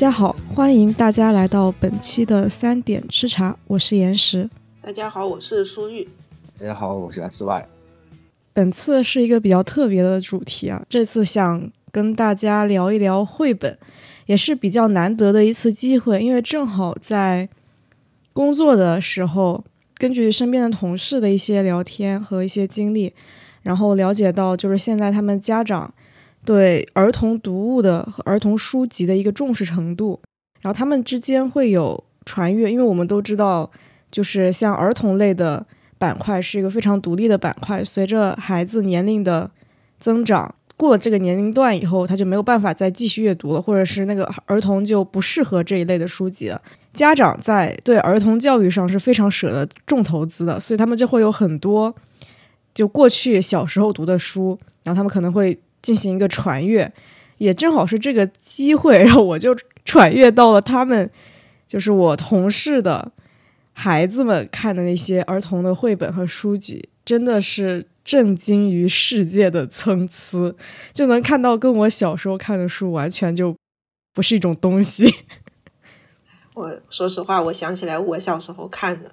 大家好，欢迎大家来到本期的三点吃茶，我是岩石。大家好，我是苏玉。大家好，我是 S Y。本次是一个比较特别的主题啊，这次想跟大家聊一聊绘本，也是比较难得的一次机会，因为正好在工作的时候，根据身边的同事的一些聊天和一些经历，然后了解到，就是现在他们家长对儿童读物的和儿童书籍的一个重视程度，然后他们之间会有传阅，因为我们都知道，就是像儿童类的。板块是一个非常独立的板块，随着孩子年龄的增长，过了这个年龄段以后，他就没有办法再继续阅读了，或者是那个儿童就不适合这一类的书籍了。家长在对儿童教育上是非常舍得重投资的，所以他们就会有很多就过去小时候读的书，然后他们可能会进行一个传阅，也正好是这个机会，然后我就传阅到了他们，就是我同事的。孩子们看的那些儿童的绘本和书籍，真的是震惊于世界的参差，就能看到跟我小时候看的书完全就不是一种东西。我说实话，我想起来我小时候看的，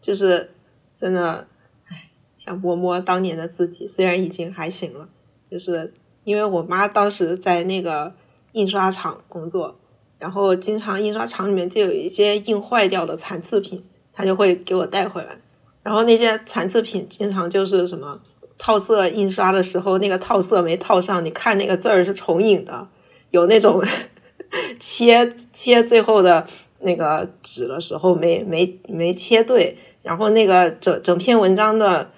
就是真的，唉，想摸摸当年的自己，虽然已经还行了，就是因为我妈当时在那个印刷厂工作，然后经常印刷厂里面就有一些印坏掉的残次品。她就会给我带回来，然后那些残次品经常就是什么套色印刷的时候那个套色没套上，你看那个字儿是重影的，有那种 切切最后的那个纸的时候没没没切对，然后那个整整篇文章的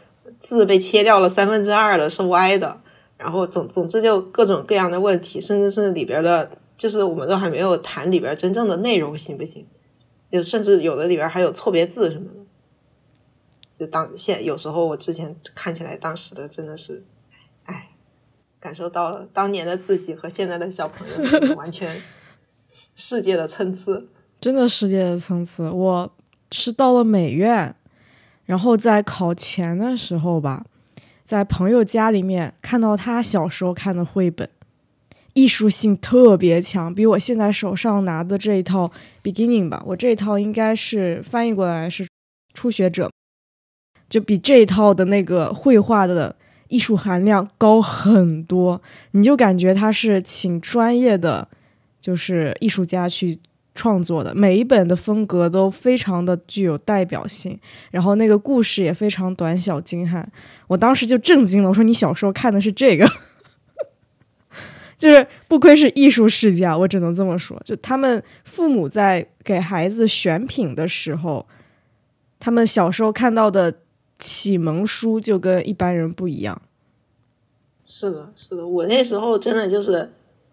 字被切掉了三分之二的是歪的，然后总总之就各种各样的问题，甚至是里边的，就是我们都还没有谈里边真正的内容行不行？就甚至有的里边还有错别字什么的，就当现有时候我之前看起来当时的真的是，哎，感受到了当年的自己和现在的小朋友完全世界的参差，真的世界的参差。我是到了美院，然后在考前的时候吧，在朋友家里面看到他小时候看的绘本。艺术性特别强，比我现在手上拿的这一套 Beginning 吧，我这一套应该是翻译过来是初学者，就比这一套的那个绘画的艺术含量高很多。你就感觉他是请专业的，就是艺术家去创作的，每一本的风格都非常的具有代表性，然后那个故事也非常短小精悍。我当时就震惊了，我说你小时候看的是这个？就是不愧是艺术世家，我只能这么说。就他们父母在给孩子选品的时候，他们小时候看到的启蒙书就跟一般人不一样。是的，是的，我那时候真的就是，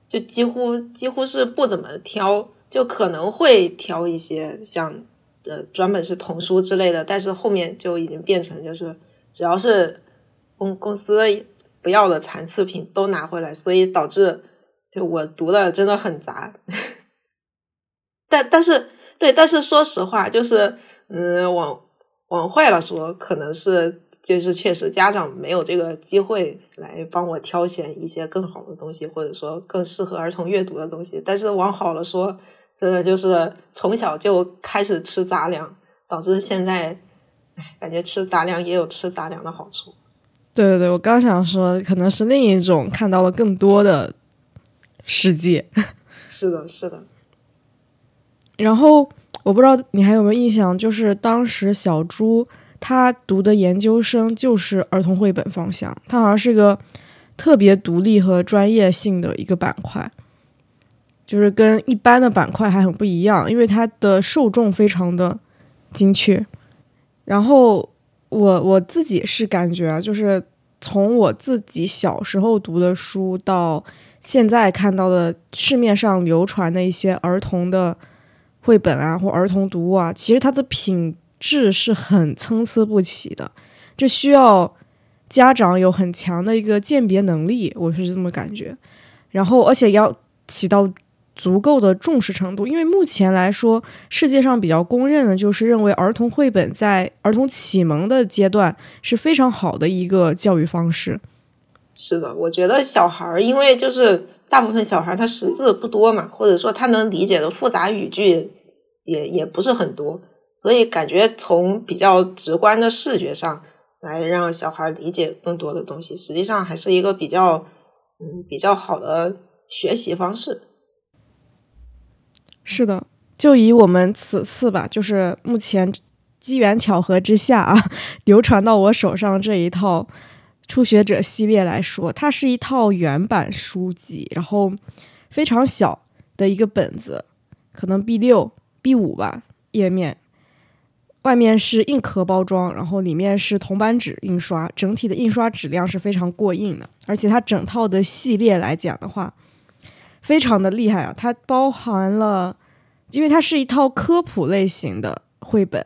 就几乎几乎是不怎么挑，就可能会挑一些像呃专门是童书之类的，但是后面就已经变成就是只要是公公司。不要的残次品都拿回来，所以导致就我读的真的很杂。但但是对，但是说实话，就是嗯，往往坏了说，可能是就是确实家长没有这个机会来帮我挑选一些更好的东西，或者说更适合儿童阅读的东西。但是往好了说，真的就是从小就开始吃杂粮，导致现在哎，感觉吃杂粮也有吃杂粮的好处。对对对，我刚想说，可能是另一种看到了更多的世界。是的，是的。然后我不知道你还有没有印象，就是当时小朱他读的研究生就是儿童绘本方向，他好像是个特别独立和专业性的一个板块，就是跟一般的板块还很不一样，因为它的受众非常的精确。然后。我我自己是感觉啊，就是从我自己小时候读的书到现在看到的市面上流传的一些儿童的绘本啊，或儿童读物啊，其实它的品质是很参差不齐的，这需要家长有很强的一个鉴别能力，我是这么感觉。然后，而且要起到。足够的重视程度，因为目前来说，世界上比较公认的就是认为儿童绘本在儿童启蒙的阶段是非常好的一个教育方式。是的，我觉得小孩儿因为就是大部分小孩他识字不多嘛，或者说他能理解的复杂语句也也不是很多，所以感觉从比较直观的视觉上来让小孩理解更多的东西，实际上还是一个比较嗯比较好的学习方式。是的，就以我们此次吧，就是目前机缘巧合之下啊，流传到我手上这一套初学者系列来说，它是一套原版书籍，然后非常小的一个本子，可能 B 六、B 五吧，页面外面是硬壳包装，然后里面是铜板纸印刷，整体的印刷质量是非常过硬的，而且它整套的系列来讲的话。非常的厉害啊！它包含了，因为它是一套科普类型的绘本，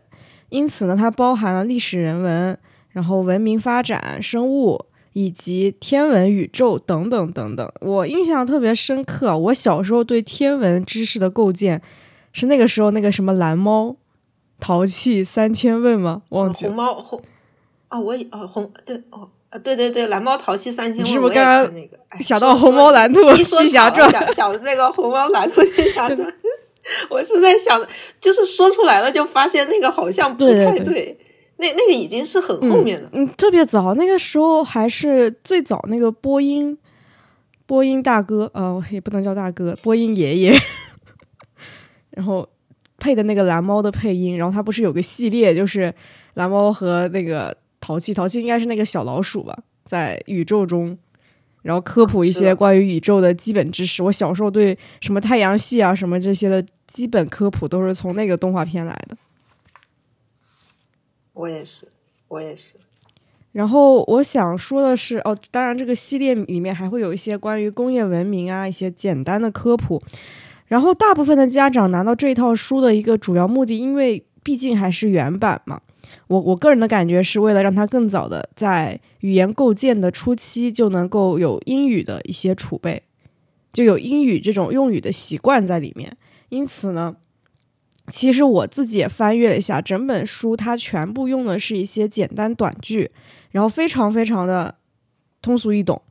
因此呢，它包含了历史人文，然后文明发展、生物以及天文、宇宙等等等等。我印象特别深刻，我小时候对天文知识的构建是那个时候那个什么蓝猫淘气三千问吗？忘记红猫红啊，我也啊红对哦。对对对，蓝猫淘气三千问，是不是刚刚那个想到红猫蓝兔西侠传？想想那个红猫蓝兔西侠传，我是在想，就是说出来了，就发现那个好像不太对。那那个已经是很后面了，嗯，特别早，那个时候还是最早那个播音播音大哥，呃，也不能叫大哥，播音爷爷，然后配的那个蓝猫的配音，然后他不是有个系列，就是蓝猫和那个。淘气，淘气应该是那个小老鼠吧，在宇宙中，然后科普一些关于宇宙的基本知识。我小时候对什么太阳系啊什么这些的基本科普都是从那个动画片来的。我也是，我也是。然后我想说的是，哦，当然这个系列里面还会有一些关于工业文明啊一些简单的科普。然后大部分的家长拿到这套书的一个主要目的，因为毕竟还是原版嘛。我我个人的感觉是为了让他更早的在语言构建的初期就能够有英语的一些储备，就有英语这种用语的习惯在里面。因此呢，其实我自己也翻阅了一下整本书，它全部用的是一些简单短句，然后非常非常的通俗易懂。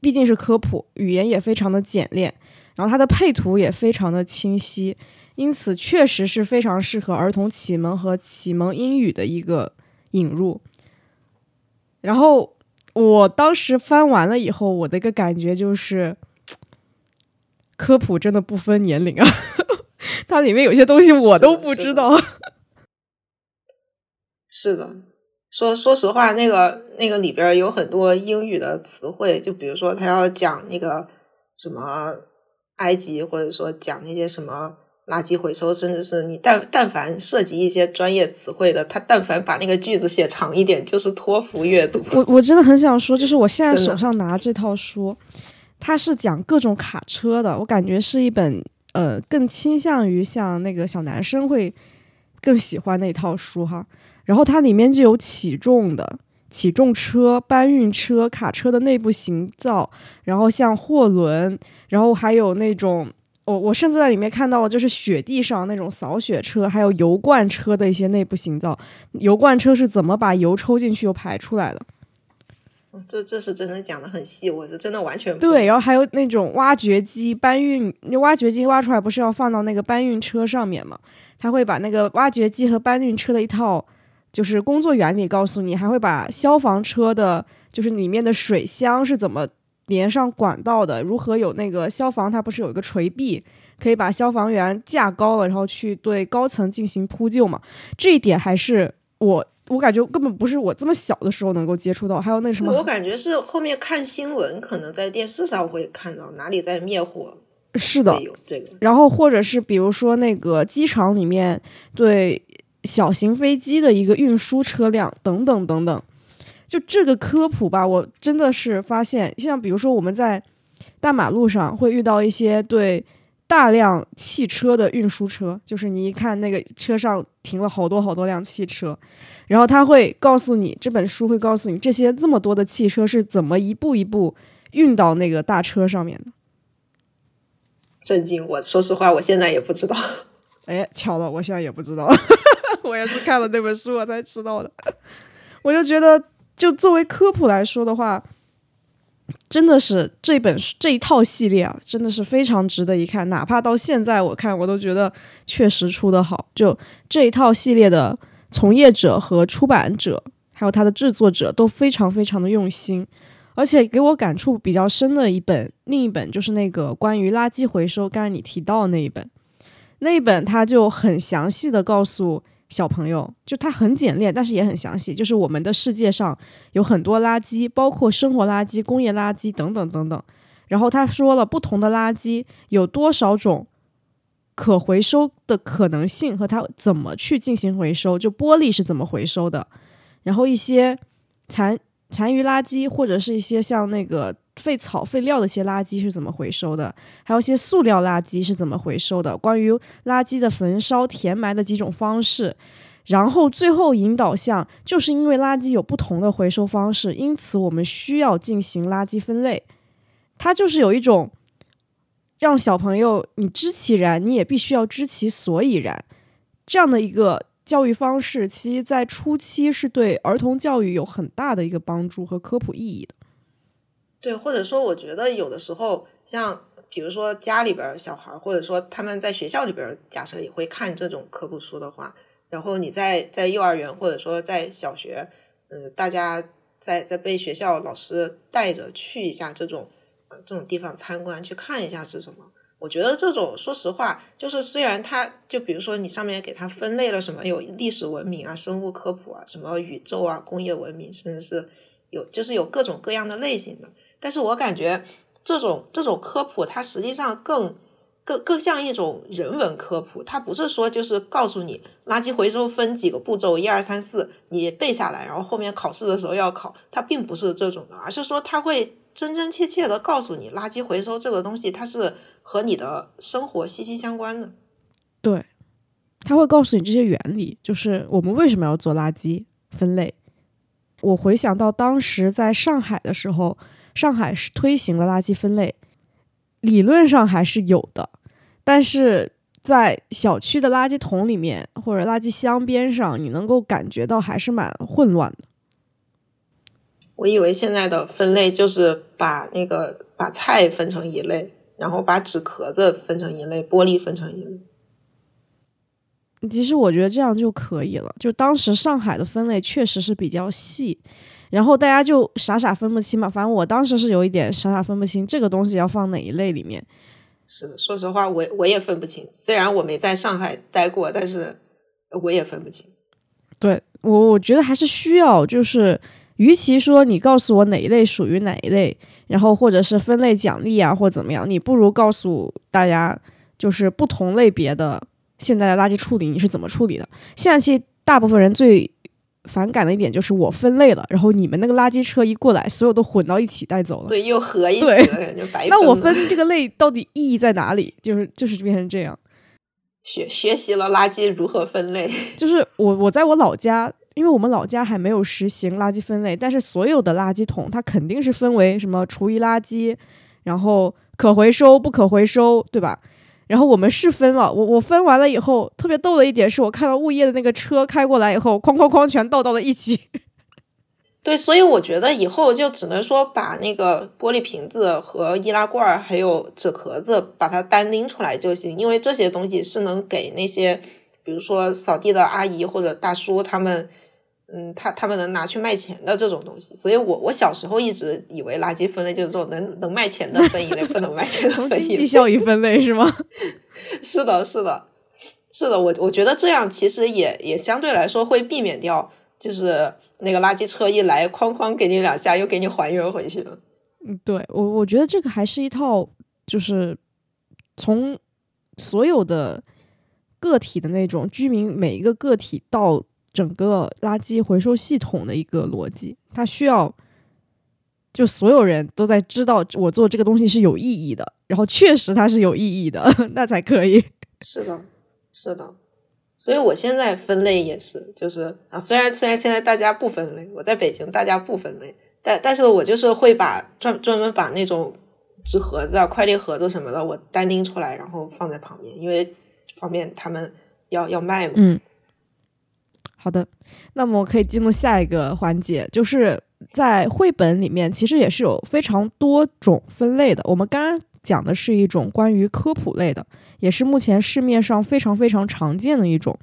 毕竟是科普，语言也非常的简练，然后它的配图也非常的清晰。因此，确实是非常适合儿童启蒙和启蒙英语的一个引入。然后，我当时翻完了以后，我的一个感觉就是，科普真的不分年龄啊！它里面有些东西我都不知道。是的，说说实话，那个那个里边有很多英语的词汇，就比如说他要讲那个什么埃及，或者说讲那些什么。垃圾回收，甚至是你但但凡涉及一些专业词汇的，他但凡把那个句子写长一点，就是托福阅读。我我真的很想说，就是我现在手上拿这套书，它是讲各种卡车的，我感觉是一本呃更倾向于像那个小男生会更喜欢那套书哈。然后它里面就有起重的起重车、搬运车、卡车的内部形造，然后像货轮，然后还有那种。我我甚至在里面看到了，就是雪地上那种扫雪车，还有油罐车的一些内部形造。油罐车是怎么把油抽进去又排出来的？这这是真的讲的很细，我是真的完全对。然后还有那种挖掘机搬运，那挖掘机挖出来不是要放到那个搬运车上面吗？他会把那个挖掘机和搬运车的一套就是工作原理告诉你，还会把消防车的，就是里面的水箱是怎么。连上管道的，如何有那个消防？它不是有一个垂臂，可以把消防员架高了，然后去对高层进行扑救嘛？这一点还是我，我感觉根本不是我这么小的时候能够接触到。还有那什么？我感觉是后面看新闻，可能在电视上会看到哪里在灭火。是的，有这个。然后或者是比如说那个机场里面对小型飞机的一个运输车辆等等等等。就这个科普吧，我真的是发现，像比如说我们在大马路上会遇到一些对大量汽车的运输车，就是你一看那个车上停了好多好多辆汽车，然后他会告诉你，这本书会告诉你这些这么多的汽车是怎么一步一步运到那个大车上面的。震惊！我说实话，我现在也不知道。哎，巧了，我现在也不知道，我也是看了那本书我才知道的，我就觉得。就作为科普来说的话，真的是这本这一套系列啊，真的是非常值得一看。哪怕到现在我看，我都觉得确实出的好。就这一套系列的从业者和出版者，还有它的制作者都非常非常的用心。而且给我感触比较深的一本，另一本就是那个关于垃圾回收，刚才你提到的那一本，那一本它就很详细的告诉。小朋友，就它很简练，但是也很详细。就是我们的世界上有很多垃圾，包括生活垃圾、工业垃圾等等等等。然后他说了，不同的垃圾有多少种可回收的可能性和它怎么去进行回收。就玻璃是怎么回收的，然后一些残残余垃圾或者是一些像那个。废草、废料的一些垃圾是怎么回收的？还有一些塑料垃圾是怎么回收的？关于垃圾的焚烧、填埋的几种方式，然后最后引导向，就是因为垃圾有不同的回收方式，因此我们需要进行垃圾分类。它就是有一种让小朋友你知其然，你也必须要知其所以然这样的一个教育方式，其实在初期是对儿童教育有很大的一个帮助和科普意义的。对，或者说，我觉得有的时候，像比如说家里边小孩，或者说他们在学校里边，假设也会看这种科普书的话，然后你在在幼儿园或者说在小学，嗯，大家在在被学校老师带着去一下这种这种地方参观，去看一下是什么。我觉得这种，说实话，就是虽然他就比如说你上面给他分类了什么，有历史文明啊、生物科普啊、什么宇宙啊、工业文明，甚至是有就是有各种各样的类型的。但是我感觉这种这种科普，它实际上更更更像一种人文科普。它不是说就是告诉你垃圾回收分几个步骤，一二三四，你背下来，然后后面考试的时候要考。它并不是这种的，而是说它会真真切切的告诉你，垃圾回收这个东西，它是和你的生活息息相关的。对，他会告诉你这些原理，就是我们为什么要做垃圾分类。我回想到当时在上海的时候。上海是推行了垃圾分类，理论上还是有的，但是在小区的垃圾桶里面或者垃圾箱边上，你能够感觉到还是蛮混乱的。我以为现在的分类就是把那个把菜分成一类，然后把纸壳子分成一类，玻璃分成一类。其实我觉得这样就可以了。就当时上海的分类确实是比较细。然后大家就傻傻分不清嘛，反正我当时是有一点傻傻分不清这个东西要放哪一类里面。是的，说实话，我我也分不清。虽然我没在上海待过，但是我也分不清。对我，我觉得还是需要，就是与其说你告诉我哪一类属于哪一类，然后或者是分类奖励啊，或怎么样，你不如告诉大家，就是不同类别的现在的垃圾处理你是怎么处理的。现在其实大部分人最。反感的一点就是我分类了，然后你们那个垃圾车一过来，所有都混到一起带走了，对，又合一起了，感觉白。那我分这个类到底意义在哪里？就是就是变成这样，学学习了垃圾如何分类。就是我我在我老家，因为我们老家还没有实行垃圾分类，但是所有的垃圾桶它肯定是分为什么厨余垃圾，然后可回收、不可回收，对吧？然后我们是分了，我我分完了以后，特别逗的一点是我看到物业的那个车开过来以后，哐哐哐全倒到了一起。对，所以我觉得以后就只能说把那个玻璃瓶子和易拉罐还有纸壳子把它单拎出来就行，因为这些东西是能给那些比如说扫地的阿姨或者大叔他们。嗯，他他们能拿去卖钱的这种东西，所以我我小时候一直以为垃圾分类就是这种能能卖钱的分一类，不能卖钱的分一类。经济效益分类是吗？是的，是的，是的。我我觉得这样其实也也相对来说会避免掉，就是那个垃圾车一来，哐哐给你两下，又给你还原回去了。嗯，对我我觉得这个还是一套，就是从所有的个体的那种居民每一个个体到。整个垃圾回收系统的一个逻辑，它需要就所有人都在知道我做这个东西是有意义的，然后确实它是有意义的，那才可以。是的，是的。所以我现在分类也是，就是啊，虽然虽然现在大家不分类，我在北京大家不分类，但但是我就是会把专专门把那种纸盒子、啊、快递盒子什么的，我单拎出来，然后放在旁边，因为方便他们要要卖嘛。嗯。好的，那么可以进入下一个环节，就是在绘本里面其实也是有非常多种分类的。我们刚刚讲的是一种关于科普类的，也是目前市面上非常非常常见的一种。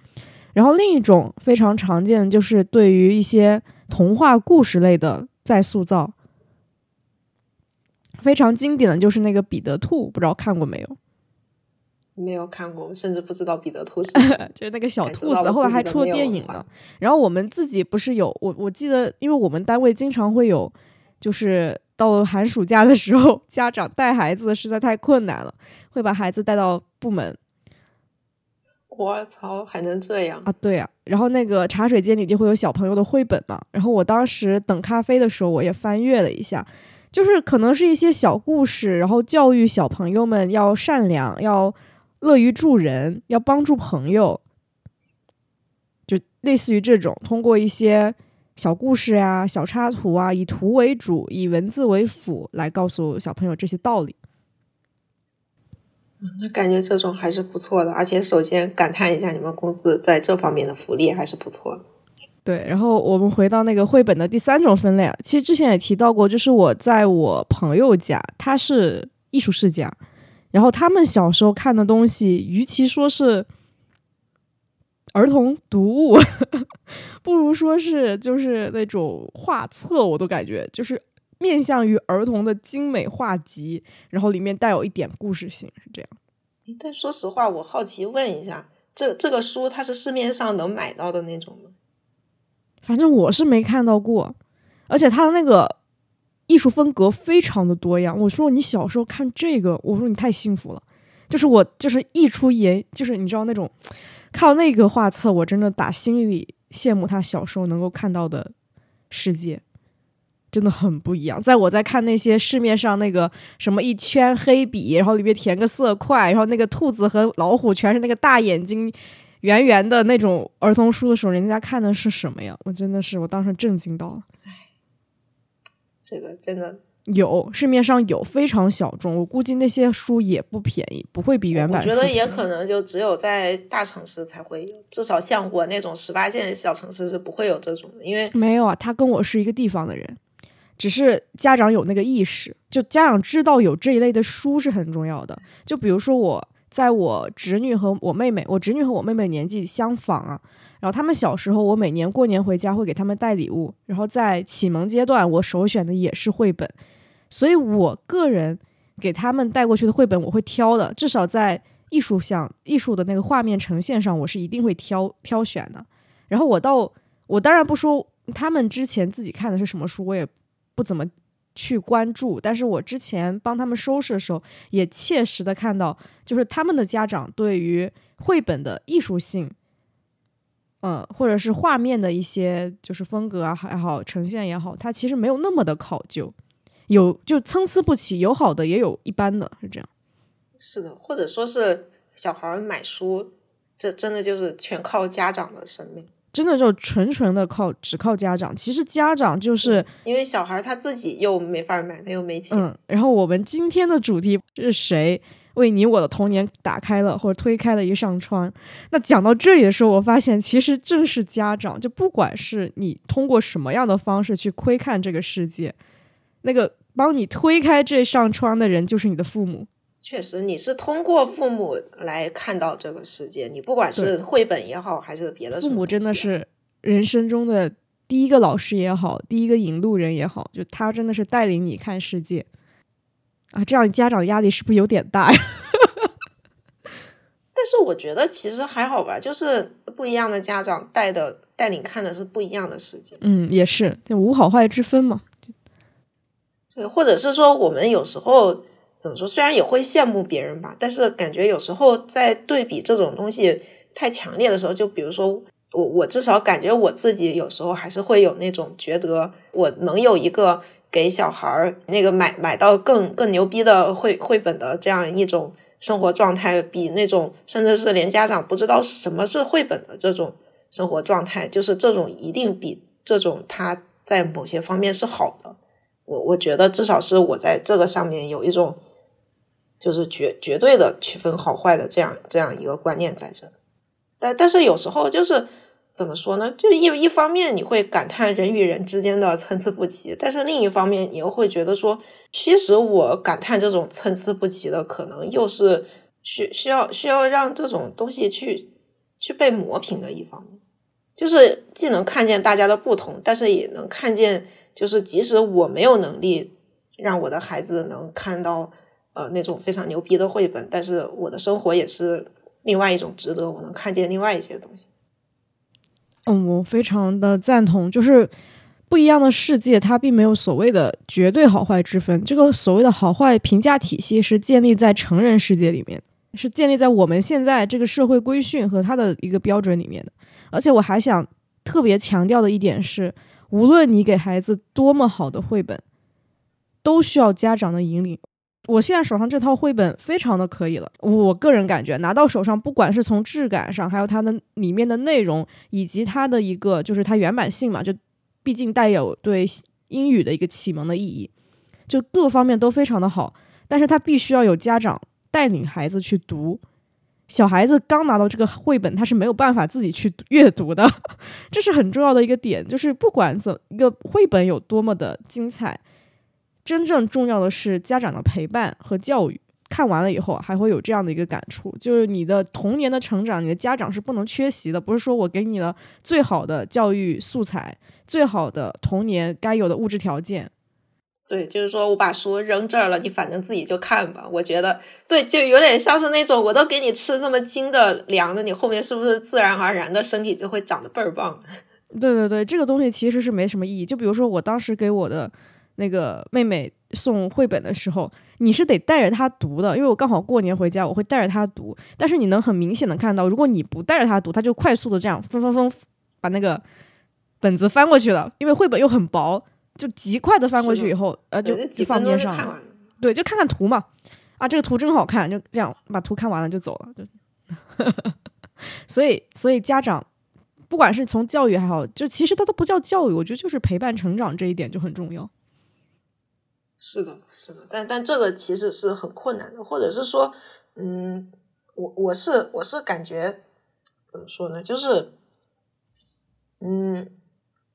然后另一种非常常见的就是对于一些童话故事类的再塑造。非常经典的就是那个彼得兔，不知道看过没有？没有看过，甚至不知道彼得兔是 就是那个小兔子，后来还出了电影呢。然后我们自己不是有我，我记得，因为我们单位经常会有，就是到寒暑假的时候，家长带孩子实在太困难了，会把孩子带到部门。我操，还能这样啊？对啊。然后那个茶水间里就会有小朋友的绘本嘛。然后我当时等咖啡的时候，我也翻阅了一下，就是可能是一些小故事，然后教育小朋友们要善良，要。乐于助人，要帮助朋友，就类似于这种，通过一些小故事呀、小插图啊，以图为主，以文字为辅，来告诉小朋友这些道理。那感觉这种还是不错的。而且，首先感叹一下，你们公司在这方面的福利还是不错的。对，然后我们回到那个绘本的第三种分类啊，其实之前也提到过，就是我在我朋友家，他是艺术世家。然后他们小时候看的东西，与其说是儿童读物，不如说是就是那种画册，我都感觉就是面向于儿童的精美画集，然后里面带有一点故事性，是这样。但说实话，我好奇问一下，这这个书它是市面上能买到的那种吗？反正我是没看到过，而且它的那个。艺术风格非常的多样。我说你小时候看这个，我说你太幸福了。就是我就是一出眼，就是你知道那种看到那个画册，我真的打心里羡慕他小时候能够看到的世界，真的很不一样。在我在看那些市面上那个什么一圈黑笔，然后里面填个色块，然后那个兔子和老虎全是那个大眼睛圆圆的那种儿童书的时候，人家看的是什么呀？我真的是我当时震惊到了。这个真的有，市面上有非常小众，我估计那些书也不便宜，不会比原版。我觉得也可能就只有在大城市才会有，至少像我那种十八线小城市是不会有这种的，因为没有啊，他跟我是一个地方的人，只是家长有那个意识，就家长知道有这一类的书是很重要的。就比如说我在我侄女和我妹妹，我侄女和我妹妹年纪相仿啊。然后他们小时候，我每年过年回家会给他们带礼物。然后在启蒙阶段，我首选的也是绘本，所以我个人给他们带过去的绘本，我会挑的，至少在艺术上、艺术的那个画面呈现上，我是一定会挑挑选的。然后我到我当然不说他们之前自己看的是什么书，我也不怎么去关注。但是我之前帮他们收拾的时候，也切实的看到，就是他们的家长对于绘本的艺术性。嗯，或者是画面的一些就是风格啊，还好呈现也好，它其实没有那么的考究，有就参差不齐，有好的也有一般的，是这样。是的，或者说是小孩买书，这真的就是全靠家长的生命，真的就纯纯的靠只靠家长。其实家长就是因为小孩他自己又没法买，他又没钱。嗯，然后我们今天的主题是谁？为你我的童年打开了或者推开了一扇窗。那讲到这里的时候，我发现其实正是家长，就不管是你通过什么样的方式去窥看这个世界，那个帮你推开这扇窗的人就是你的父母。确实，你是通过父母来看到这个世界。你不管是绘本也好，还是别的，父母真的是人生中的第一个老师也好，第一个引路人也好，就他真的是带领你看世界。啊，这样家长压力是不是有点大呀？但是我觉得其实还好吧，就是不一样的家长带的带领看的是不一样的世界。嗯，也是，就无好坏之分嘛。对，或者是说，我们有时候怎么说？虽然也会羡慕别人吧，但是感觉有时候在对比这种东西太强烈的时候，就比如说我，我至少感觉我自己有时候还是会有那种觉得我能有一个。给小孩儿那个买买到更更牛逼的绘绘本的这样一种生活状态，比那种甚至是连家长不知道什么是绘本的这种生活状态，就是这种一定比这种他在某些方面是好的。我我觉得至少是我在这个上面有一种就是绝绝对的区分好坏的这样这样一个观念在这。但但是有时候就是。怎么说呢？就一一方面你会感叹人与人之间的参差不齐，但是另一方面你又会觉得说，其实我感叹这种参差不齐的，可能又是需需要需要让这种东西去去被磨平的一方面，就是既能看见大家的不同，但是也能看见，就是即使我没有能力让我的孩子能看到呃那种非常牛逼的绘本，但是我的生活也是另外一种值得，我能看见另外一些东西。嗯，我非常的赞同，就是不一样的世界，它并没有所谓的绝对好坏之分。这个所谓的好坏评价体系是建立在成人世界里面，是建立在我们现在这个社会规训和它的一个标准里面的。而且我还想特别强调的一点是，无论你给孩子多么好的绘本，都需要家长的引领。我现在手上这套绘本非常的可以了，我个人感觉拿到手上，不管是从质感上，还有它的里面的内容，以及它的一个就是它原版性嘛，就毕竟带有对英语的一个启蒙的意义，就各方面都非常的好。但是它必须要有家长带领孩子去读，小孩子刚拿到这个绘本，他是没有办法自己去阅读的，这是很重要的一个点。就是不管怎一个绘本有多么的精彩。真正重要的是家长的陪伴和教育。看完了以后，还会有这样的一个感触，就是你的童年的成长，你的家长是不能缺席的。不是说我给你了最好的教育素材，最好的童年该有的物质条件。对，就是说我把书扔这儿了，你反正自己就看吧。我觉得，对，就有点像是那种，我都给你吃那么精的粮的，你后面是不是自然而然的身体就会长得倍儿棒？对对对，这个东西其实是没什么意义。就比如说我当时给我的。那个妹妹送绘本的时候，你是得带着她读的，因为我刚好过年回家，我会带着她读。但是你能很明显的看到，如果你不带着她读，她就快速的这样翻翻翻，把那个本子翻过去了，因为绘本又很薄，就极快的翻过去以后，呃，就放边上。对，就看看图嘛，啊，这个图真好看，就这样把图看完了就走了。就，所以，所以家长不管是从教育还好，就其实它都不叫教育，我觉得就是陪伴成长这一点就很重要。是的，是的，但但这个其实是很困难的，或者是说，嗯，我我是我是感觉怎么说呢？就是，嗯，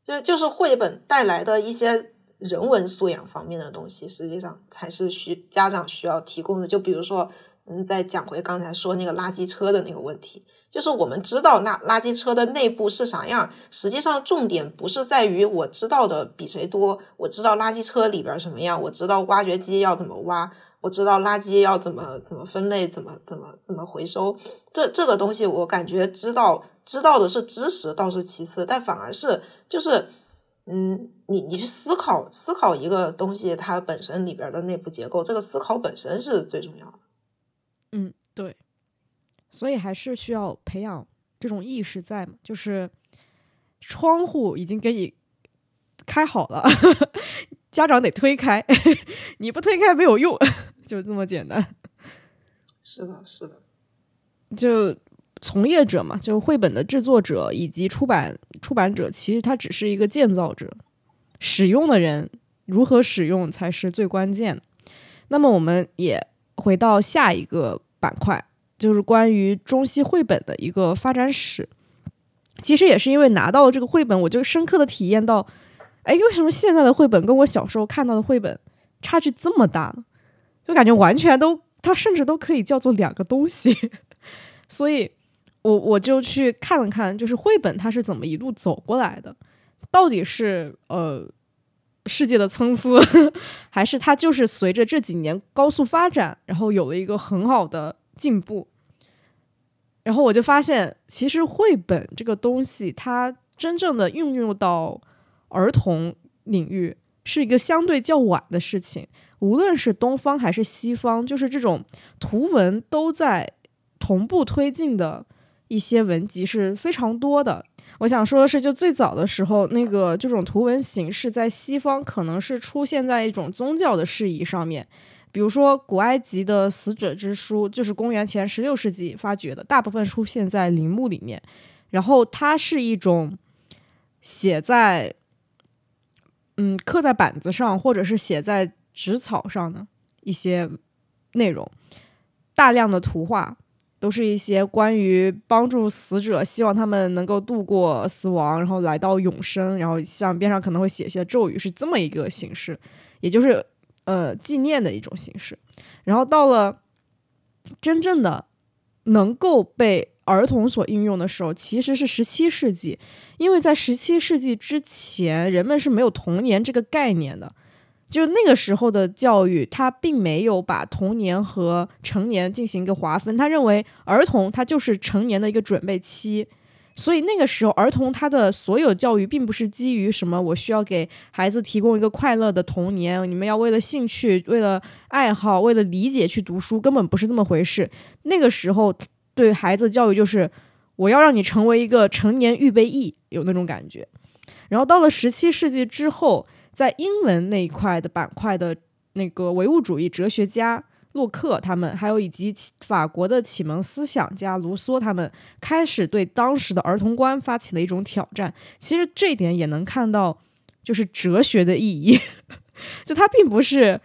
就就是绘本带来的一些人文素养方面的东西，实际上才是需家长需要提供的。就比如说，嗯，再讲回刚才说那个垃圾车的那个问题。就是我们知道那垃圾车的内部是啥样，实际上重点不是在于我知道的比谁多，我知道垃圾车里边什么样，我知道挖掘机要怎么挖，我知道垃圾要怎么怎么分类，怎么怎么怎么回收。这这个东西我感觉知道知道的是知识倒是其次，但反而是就是嗯，你你去思考思考一个东西它本身里边的内部结构，这个思考本身是最重要的。嗯，对。所以还是需要培养这种意识在嘛，就是窗户已经给你开好了，家长得推开，你不推开没有用，就这么简单。是的，是的。就从业者嘛，就绘本的制作者以及出版出版者，其实他只是一个建造者，使用的人如何使用才是最关键的。那么我们也回到下一个板块。就是关于中西绘本的一个发展史，其实也是因为拿到了这个绘本，我就深刻的体验到，哎，为什么现在的绘本跟我小时候看到的绘本差距这么大呢？就感觉完全都，它甚至都可以叫做两个东西。所以，我我就去看了看，就是绘本它是怎么一路走过来的，到底是呃世界的参差，还是它就是随着这几年高速发展，然后有了一个很好的进步。然后我就发现，其实绘本这个东西，它真正的运用到儿童领域是一个相对较晚的事情。无论是东方还是西方，就是这种图文都在同步推进的一些文集是非常多的。我想说的是，就最早的时候，那个这种图文形式在西方可能是出现在一种宗教的事宜上面。比如说，古埃及的死者之书就是公元前十六世纪发掘的，大部分出现在陵墓里面。然后它是一种写在嗯刻在板子上，或者是写在纸草上的一些内容，大量的图画，都是一些关于帮助死者，希望他们能够度过死亡，然后来到永生，然后像边上可能会写一些咒语，是这么一个形式，也就是呃纪念的一种形式。然后到了真正的能够被儿童所应用的时候，其实是十七世纪，因为在十七世纪之前，人们是没有童年这个概念的。就那个时候的教育，他并没有把童年和成年进行一个划分。他认为儿童他就是成年的一个准备期，所以那个时候儿童他的所有教育并不是基于什么我需要给孩子提供一个快乐的童年，你们要为了兴趣、为了爱好、为了理解去读书，根本不是那么回事。那个时候对孩子教育就是我要让你成为一个成年预备役，有那种感觉。然后到了十七世纪之后。在英文那一块的板块的那个唯物主义哲学家洛克他们，还有以及法国的启蒙思想家卢梭他们，开始对当时的儿童观发起了一种挑战。其实这一点也能看到，就是哲学的意义，就它并不是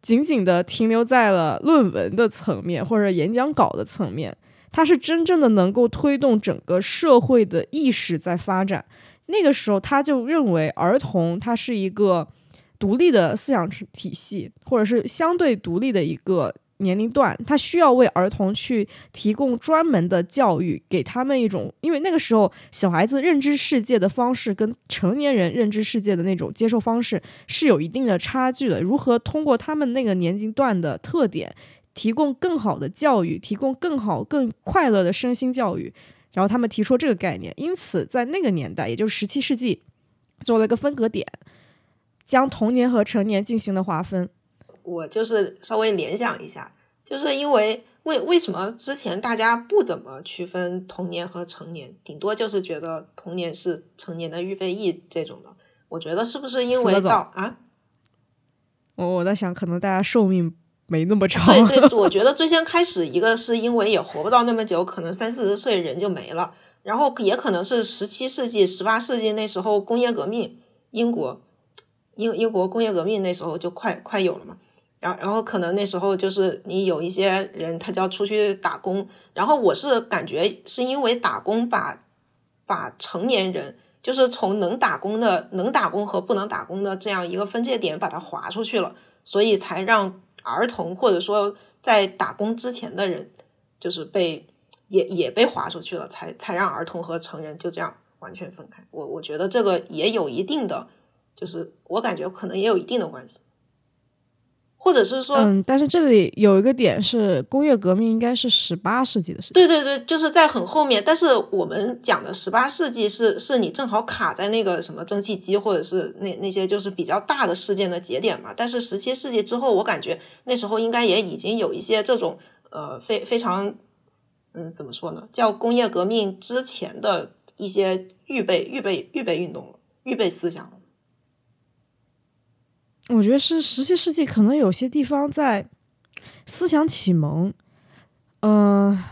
仅仅的停留在了论文的层面或者演讲稿的层面，它是真正的能够推动整个社会的意识在发展。那个时候，他就认为儿童他是一个独立的思想体系，或者是相对独立的一个年龄段，他需要为儿童去提供专门的教育，给他们一种，因为那个时候小孩子认知世界的方式跟成年人认知世界的那种接受方式是有一定的差距的。如何通过他们那个年龄段的特点，提供更好的教育，提供更好、更快乐的身心教育？然后他们提出这个概念，因此在那个年代，也就是十七世纪，做了一个分隔点，将童年和成年进行了划分。我就是稍微联想一下，就是因为为为什么之前大家不怎么区分童年和成年，顶多就是觉得童年是成年的预备役这种的。我觉得是不是因为到啊？我我在想，可能大家寿命。没那么长。对对，我觉得最先开始一个是因为也活不到那么久，可能三四十岁人就没了。然后也可能是十七世纪、十八世纪那时候工业革命，英国英英国工业革命那时候就快快有了嘛。然后然后可能那时候就是你有一些人他就要出去打工。然后我是感觉是因为打工把把成年人就是从能打工的能打工和不能打工的这样一个分界点把它划出去了，所以才让。儿童或者说在打工之前的人，就是被也也被划出去了，才才让儿童和成人就这样完全分开。我我觉得这个也有一定的，就是我感觉可能也有一定的关系。或者是说，嗯，但是这里有一个点是，工业革命应该是十八世纪的事情。对对对，就是在很后面。但是我们讲的十八世纪是，是你正好卡在那个什么蒸汽机，或者是那那些就是比较大的事件的节点嘛。但是十七世纪之后，我感觉那时候应该也已经有一些这种呃非非常嗯怎么说呢，叫工业革命之前的一些预备预备预备运动了，预备思想了。我觉得是十七世纪，可能有些地方在思想启蒙，嗯，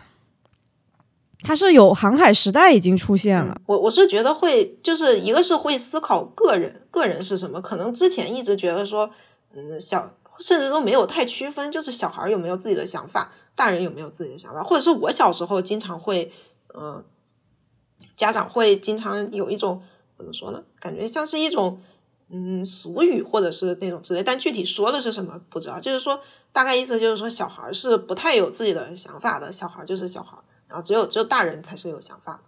它是有航海时代已经出现了。我我是觉得会，就是一个是会思考个人，个人是什么？可能之前一直觉得说，嗯，小甚至都没有太区分，就是小孩有没有自己的想法，大人有没有自己的想法，或者是我小时候经常会，嗯，家长会经常有一种怎么说呢？感觉像是一种。嗯，俗语或者是那种之类，但具体说的是什么不知道。就是说，大概意思就是说，小孩是不太有自己的想法的，小孩就是小孩，然后只有只有大人才是有想法。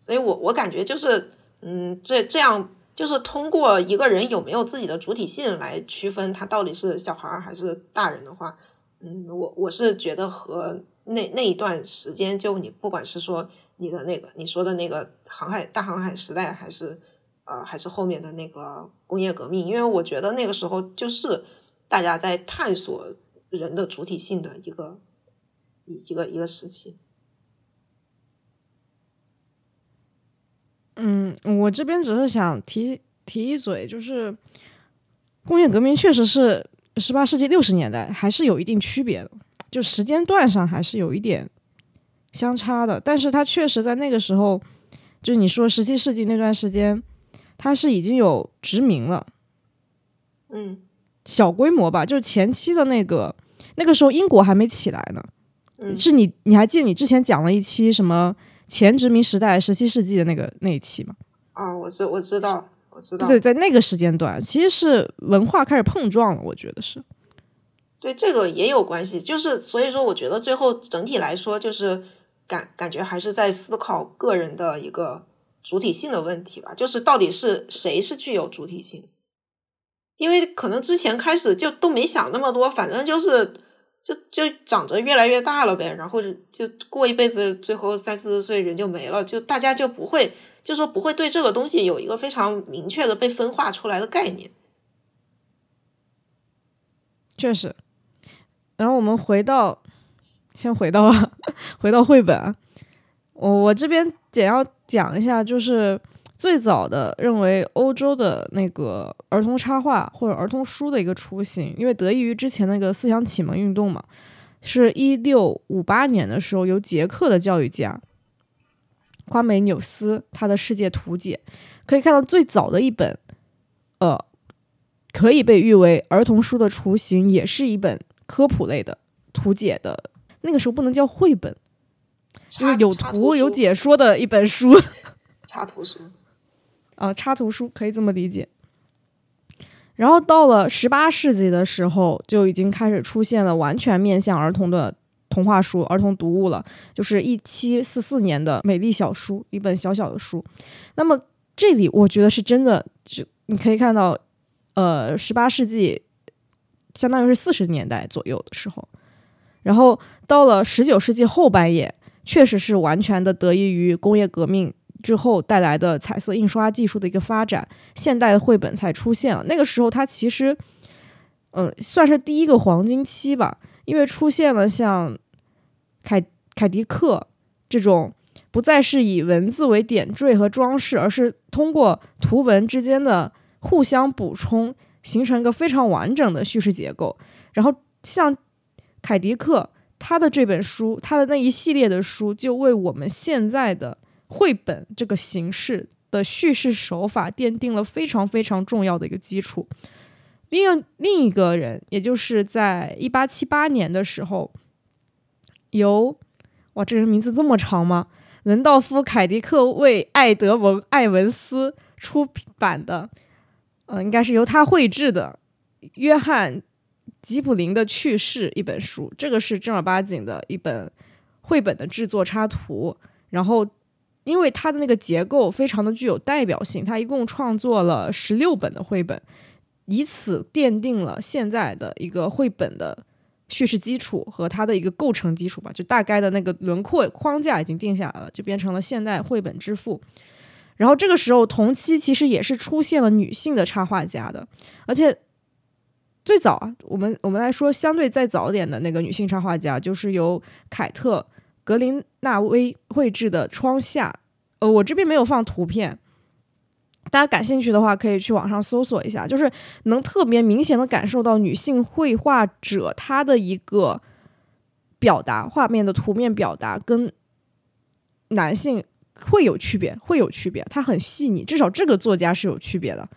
所以我我感觉就是，嗯，这这样就是通过一个人有没有自己的主体性来区分他到底是小孩还是大人的话，嗯，我我是觉得和那那一段时间，就你不管是说你的那个你说的那个航海大航海时代还是。呃，还是后面的那个工业革命，因为我觉得那个时候就是大家在探索人的主体性的一个一个一个时期。嗯，我这边只是想提提一嘴，就是工业革命确实是十八世纪六十年代，还是有一定区别的，就时间段上还是有一点相差的。但是它确实在那个时候，就是你说十七世纪那段时间。它是已经有殖民了，嗯，小规模吧，就是前期的那个那个时候英国还没起来呢，是你你还记得你之前讲了一期什么前殖民时代、十七世纪的那个那一期吗？啊，我知我知道，我知道。对，在那个时间段，其实是文化开始碰撞了，我觉得是。对，这个也有关系，就是所以说，我觉得最后整体来说，就是感感觉还是在思考个人的一个主体性的问题吧，就是到底是谁是具有主体性？因为可能之前开始就都没想那么多，反正就是就就长着越来越大了呗，然后就过一辈子，最后三四十岁人就没了，就大家就不会就说不会对这个东西有一个非常明确的被分化出来的概念。确实。然后我们回到，先回到 回到绘本。我我这边简要讲一下，就是最早的认为欧洲的那个儿童插画或者儿童书的一个雏形，因为得益于之前那个思想启蒙运动嘛，是一六五八年的时候，由捷克的教育家夸美纽斯他的世界图解，可以看到最早的一本，呃，可以被誉为儿童书的雏形，也是一本。科普类的图解的那个时候不能叫绘本，就是有图有解说的一本书，插图书啊，插图书可以这么理解。然后到了十八世纪的时候，就已经开始出现了完全面向儿童的童话书、儿童读物了，就是一七四四年的《美丽小书》一本小小的书。那么这里我觉得是真的，就你可以看到，呃，十八世纪。相当于是四十年代左右的时候，然后到了十九世纪后半叶，确实是完全的得益于工业革命之后带来的彩色印刷技术的一个发展，现代的绘本才出现了。那个时候，它其实，嗯，算是第一个黄金期吧，因为出现了像凯凯迪克这种不再是以文字为点缀和装饰，而是通过图文之间的互相补充。形成一个非常完整的叙事结构，然后像凯迪克他的这本书，他的那一系列的书，就为我们现在的绘本这个形式的叙事手法奠定了非常非常重要的一个基础。另另一个人，也就是在一八七八年的时候，由哇，这人名字这么长吗？伦道夫·凯迪克为艾德蒙·艾文斯出版的。嗯，应该是由他绘制的《约翰吉普林的趣事》一本书，这个是正儿八经的一本绘本的制作插图。然后，因为它的那个结构非常的具有代表性，他一共创作了十六本的绘本，以此奠定了现在的一个绘本的叙事基础和它的一个构成基础吧。就大概的那个轮廓框架已经定下来了，就变成了现代绘本之父。然后这个时候，同期其实也是出现了女性的插画家的，而且最早啊，我们我们来说相对再早点的那个女性插画家，就是由凯特·格林纳威绘制的《窗下》。呃，我这边没有放图片，大家感兴趣的话可以去网上搜索一下，就是能特别明显的感受到女性绘画者她的一个表达画面的图面表达跟男性。会有区别，会有区别。它很细腻，至少这个作家是有区别的。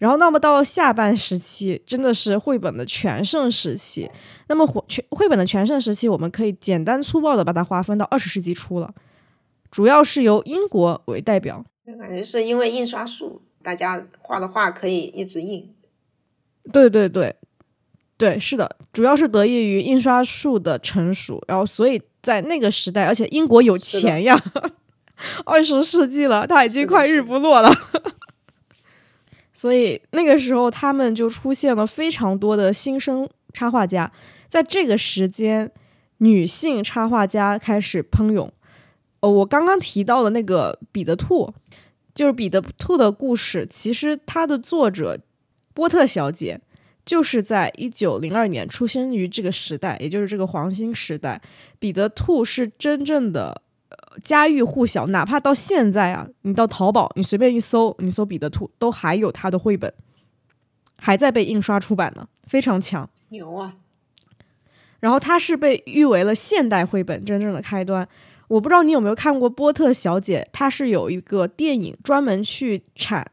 然后，那么到了下半时期，真的是绘本的全盛时期。那么，全绘本的全盛时期，我们可以简单粗暴的把它划分到二十世纪初了。主要是由英国为代表。感觉是因为印刷术，大家画的画可以一直印。对对对，对，是的，主要是得益于印刷术的成熟。然后，所以在那个时代，而且英国有钱呀。二十世纪了，他已经快日不落了，所以那个时候他们就出现了非常多的新生插画家。在这个时间，女性插画家开始喷涌。哦，我刚刚提到的那个彼得兔，就是彼得兔的故事。其实它的作者波特小姐就是在一九零二年出生于这个时代，也就是这个黄金时代。彼得兔是真正的。家喻户晓，哪怕到现在啊，你到淘宝，你随便一搜，你搜彼得兔，都还有他的绘本，还在被印刷出版呢，非常强，牛啊！然后他是被誉为了现代绘本真正的开端。我不知道你有没有看过波特小姐，她是有一个电影专门去阐，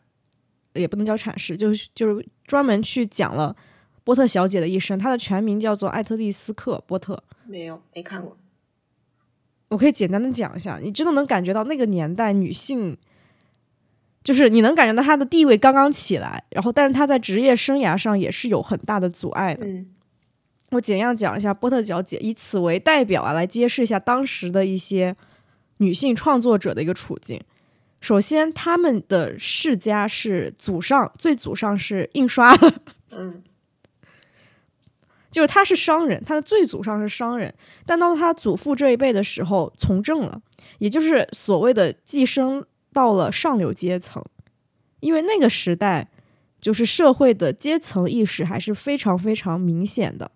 也不能叫阐释，就是就是专门去讲了波特小姐的一生。她的全名叫做艾特利斯克波特。没有，没看过。我可以简单的讲一下，你真的能感觉到那个年代女性，就是你能感觉到她的地位刚刚起来，然后但是她在职业生涯上也是有很大的阻碍的。嗯我简要讲一下波特小姐，以此为代表啊，来揭示一下当时的一些女性创作者的一个处境。首先，他们的世家是祖上最祖上是印刷的，嗯就是他是商人，他的最祖上是商人，但到他祖父这一辈的时候从政了，也就是所谓的寄生到了上流阶层，因为那个时代就是社会的阶层意识还是非常非常明显的，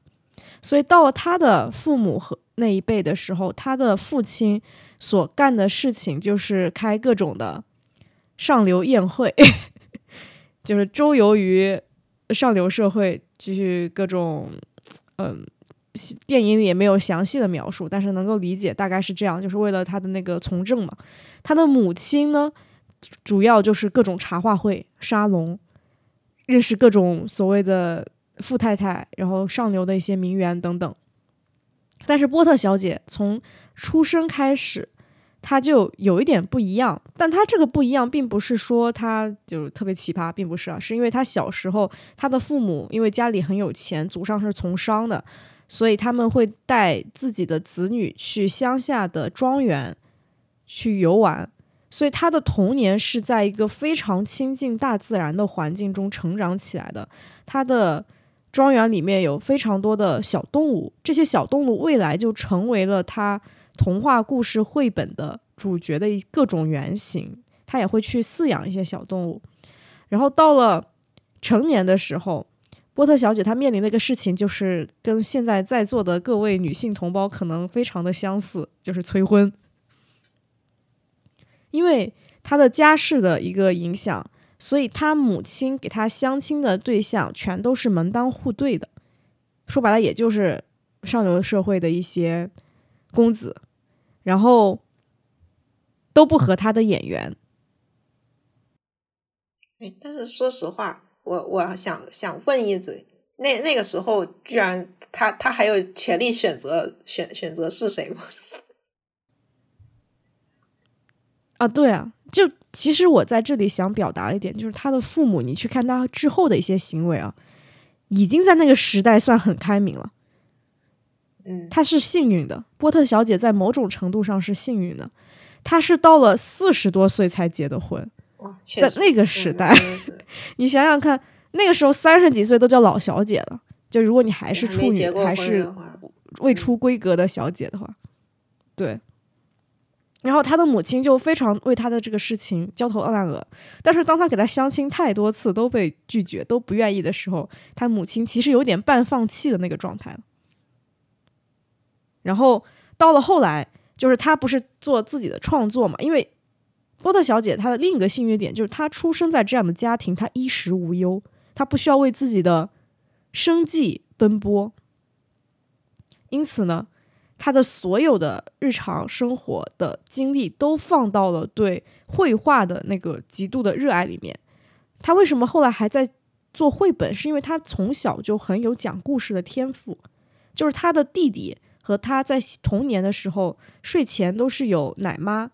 所以到了他的父母和那一辈的时候，他的父亲所干的事情就是开各种的上流宴会，就是周游于上流社会，去各种。嗯，电影里也没有详细的描述，但是能够理解，大概是这样，就是为了他的那个从政嘛。他的母亲呢，主要就是各种茶话会、沙龙，认识各种所谓的富太太，然后上流的一些名媛等等。但是波特小姐从出生开始，他就有一点不一样，但他这个不一样，并不是说他就特别奇葩，并不是啊，是因为他小时候他的父母因为家里很有钱，祖上是从商的，所以他们会带自己的子女去乡下的庄园去游玩，所以他的童年是在一个非常亲近大自然的环境中成长起来的，他的。庄园里面有非常多的小动物，这些小动物未来就成为了他童话故事绘本的主角的各种原型。他也会去饲养一些小动物。然后到了成年的时候，波特小姐她面临的一个事情，就是跟现在在座的各位女性同胞可能非常的相似，就是催婚。因为她的家世的一个影响。所以，她母亲给她相亲的对象全都是门当户对的，说白了，也就是上流社会的一些公子，然后都不合他的眼缘。哎，但是说实话，我我想想问一嘴，那那个时候居然他他还有权利选择选选择是谁吗？啊，对啊。就其实我在这里想表达一点，就是他的父母，你去看他之后的一些行为啊，已经在那个时代算很开明了。嗯，他是幸运的，波特小姐在某种程度上是幸运的，她是到了四十多岁才结的婚。在那个时代，你想想看，那个时候三十几岁都叫老小姐了。就如果你还是处女，还是未出闺阁的小姐的话，对。然后他的母亲就非常为他的这个事情焦头烂额，但是当他给他相亲太多次都被拒绝，都不愿意的时候，他母亲其实有点半放弃的那个状态了。然后到了后来，就是他不是做自己的创作嘛？因为波特小姐她的另一个幸运点就是她出生在这样的家庭，她衣食无忧，她不需要为自己的生计奔波，因此呢。他的所有的日常生活的精力都放到了对绘画的那个极度的热爱里面。他为什么后来还在做绘本？是因为他从小就很有讲故事的天赋。就是他的弟弟和他在童年的时候睡前都是有奶妈。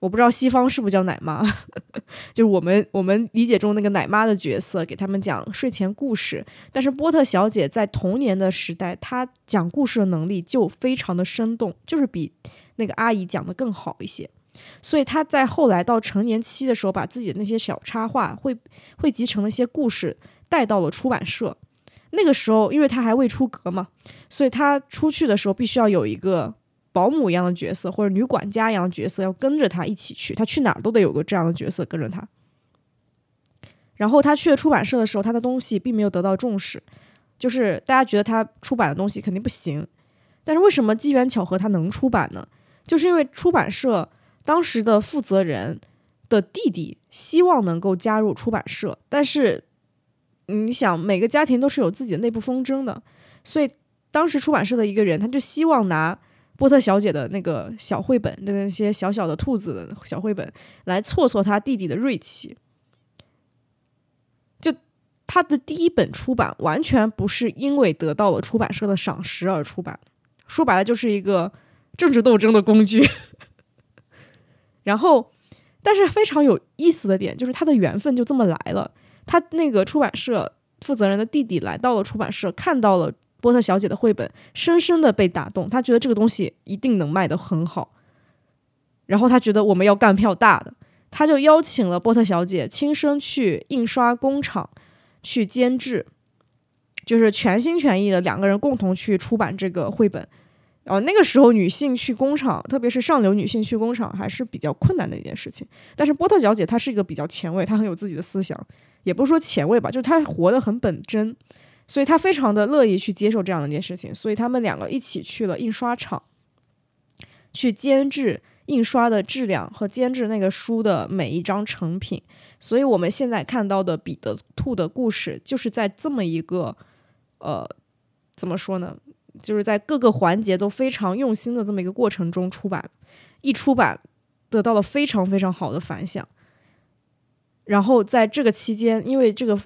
我不知道西方是不是叫奶妈，就是我们我们理解中那个奶妈的角色，给他们讲睡前故事。但是波特小姐在童年的时代，她讲故事的能力就非常的生动，就是比那个阿姨讲的更好一些。所以她在后来到成年期的时候，把自己的那些小插画汇汇集成了些故事，带到了出版社。那个时候，因为他还未出阁嘛，所以他出去的时候必须要有一个。保姆一样的角色，或者女管家一样的角色，要跟着他一起去。他去哪儿都得有个这样的角色跟着他。然后他去了出版社的时候，他的东西并没有得到重视，就是大家觉得他出版的东西肯定不行。但是为什么机缘巧合他能出版呢？就是因为出版社当时的负责人的弟弟希望能够加入出版社，但是你想，每个家庭都是有自己的内部纷争的，所以当时出版社的一个人他就希望拿。波特小姐的那个小绘本，那些小小的兔子的小绘本，来挫挫他弟弟的锐气。就他的第一本出版，完全不是因为得到了出版社的赏识而出版，说白了就是一个政治斗争的工具。然后，但是非常有意思的点就是他的缘分就这么来了。他那个出版社负责人的弟弟来到了出版社，看到了波特小姐的绘本，深深的被打动。他觉得这个东西一定能卖得很好。然后他觉得我们要干票大的，他就邀请了波特小姐亲身去印刷工厂去监制，就是全心全意的两个人共同去出版这个绘本。哦，那个时候女性去工厂，特别是上流女性去工厂，还是比较困难的一件事情。但是波特小姐她是一个比较前卫，她很有自己的思想，也不是说前卫吧，就是他活得很本真，所以他非常的乐意去接受这样的一件事情。所以他们两个一起去了印刷厂，去监制印刷的质量和监制那个书的每一张成品。所以我们现在看到的彼得兔的故事，就是在这么一个，呃，怎么说呢？就是在各个环节都非常用心的这么一个过程中出版，一出版得到了非常非常好的反响。然后在这个期间，因为这个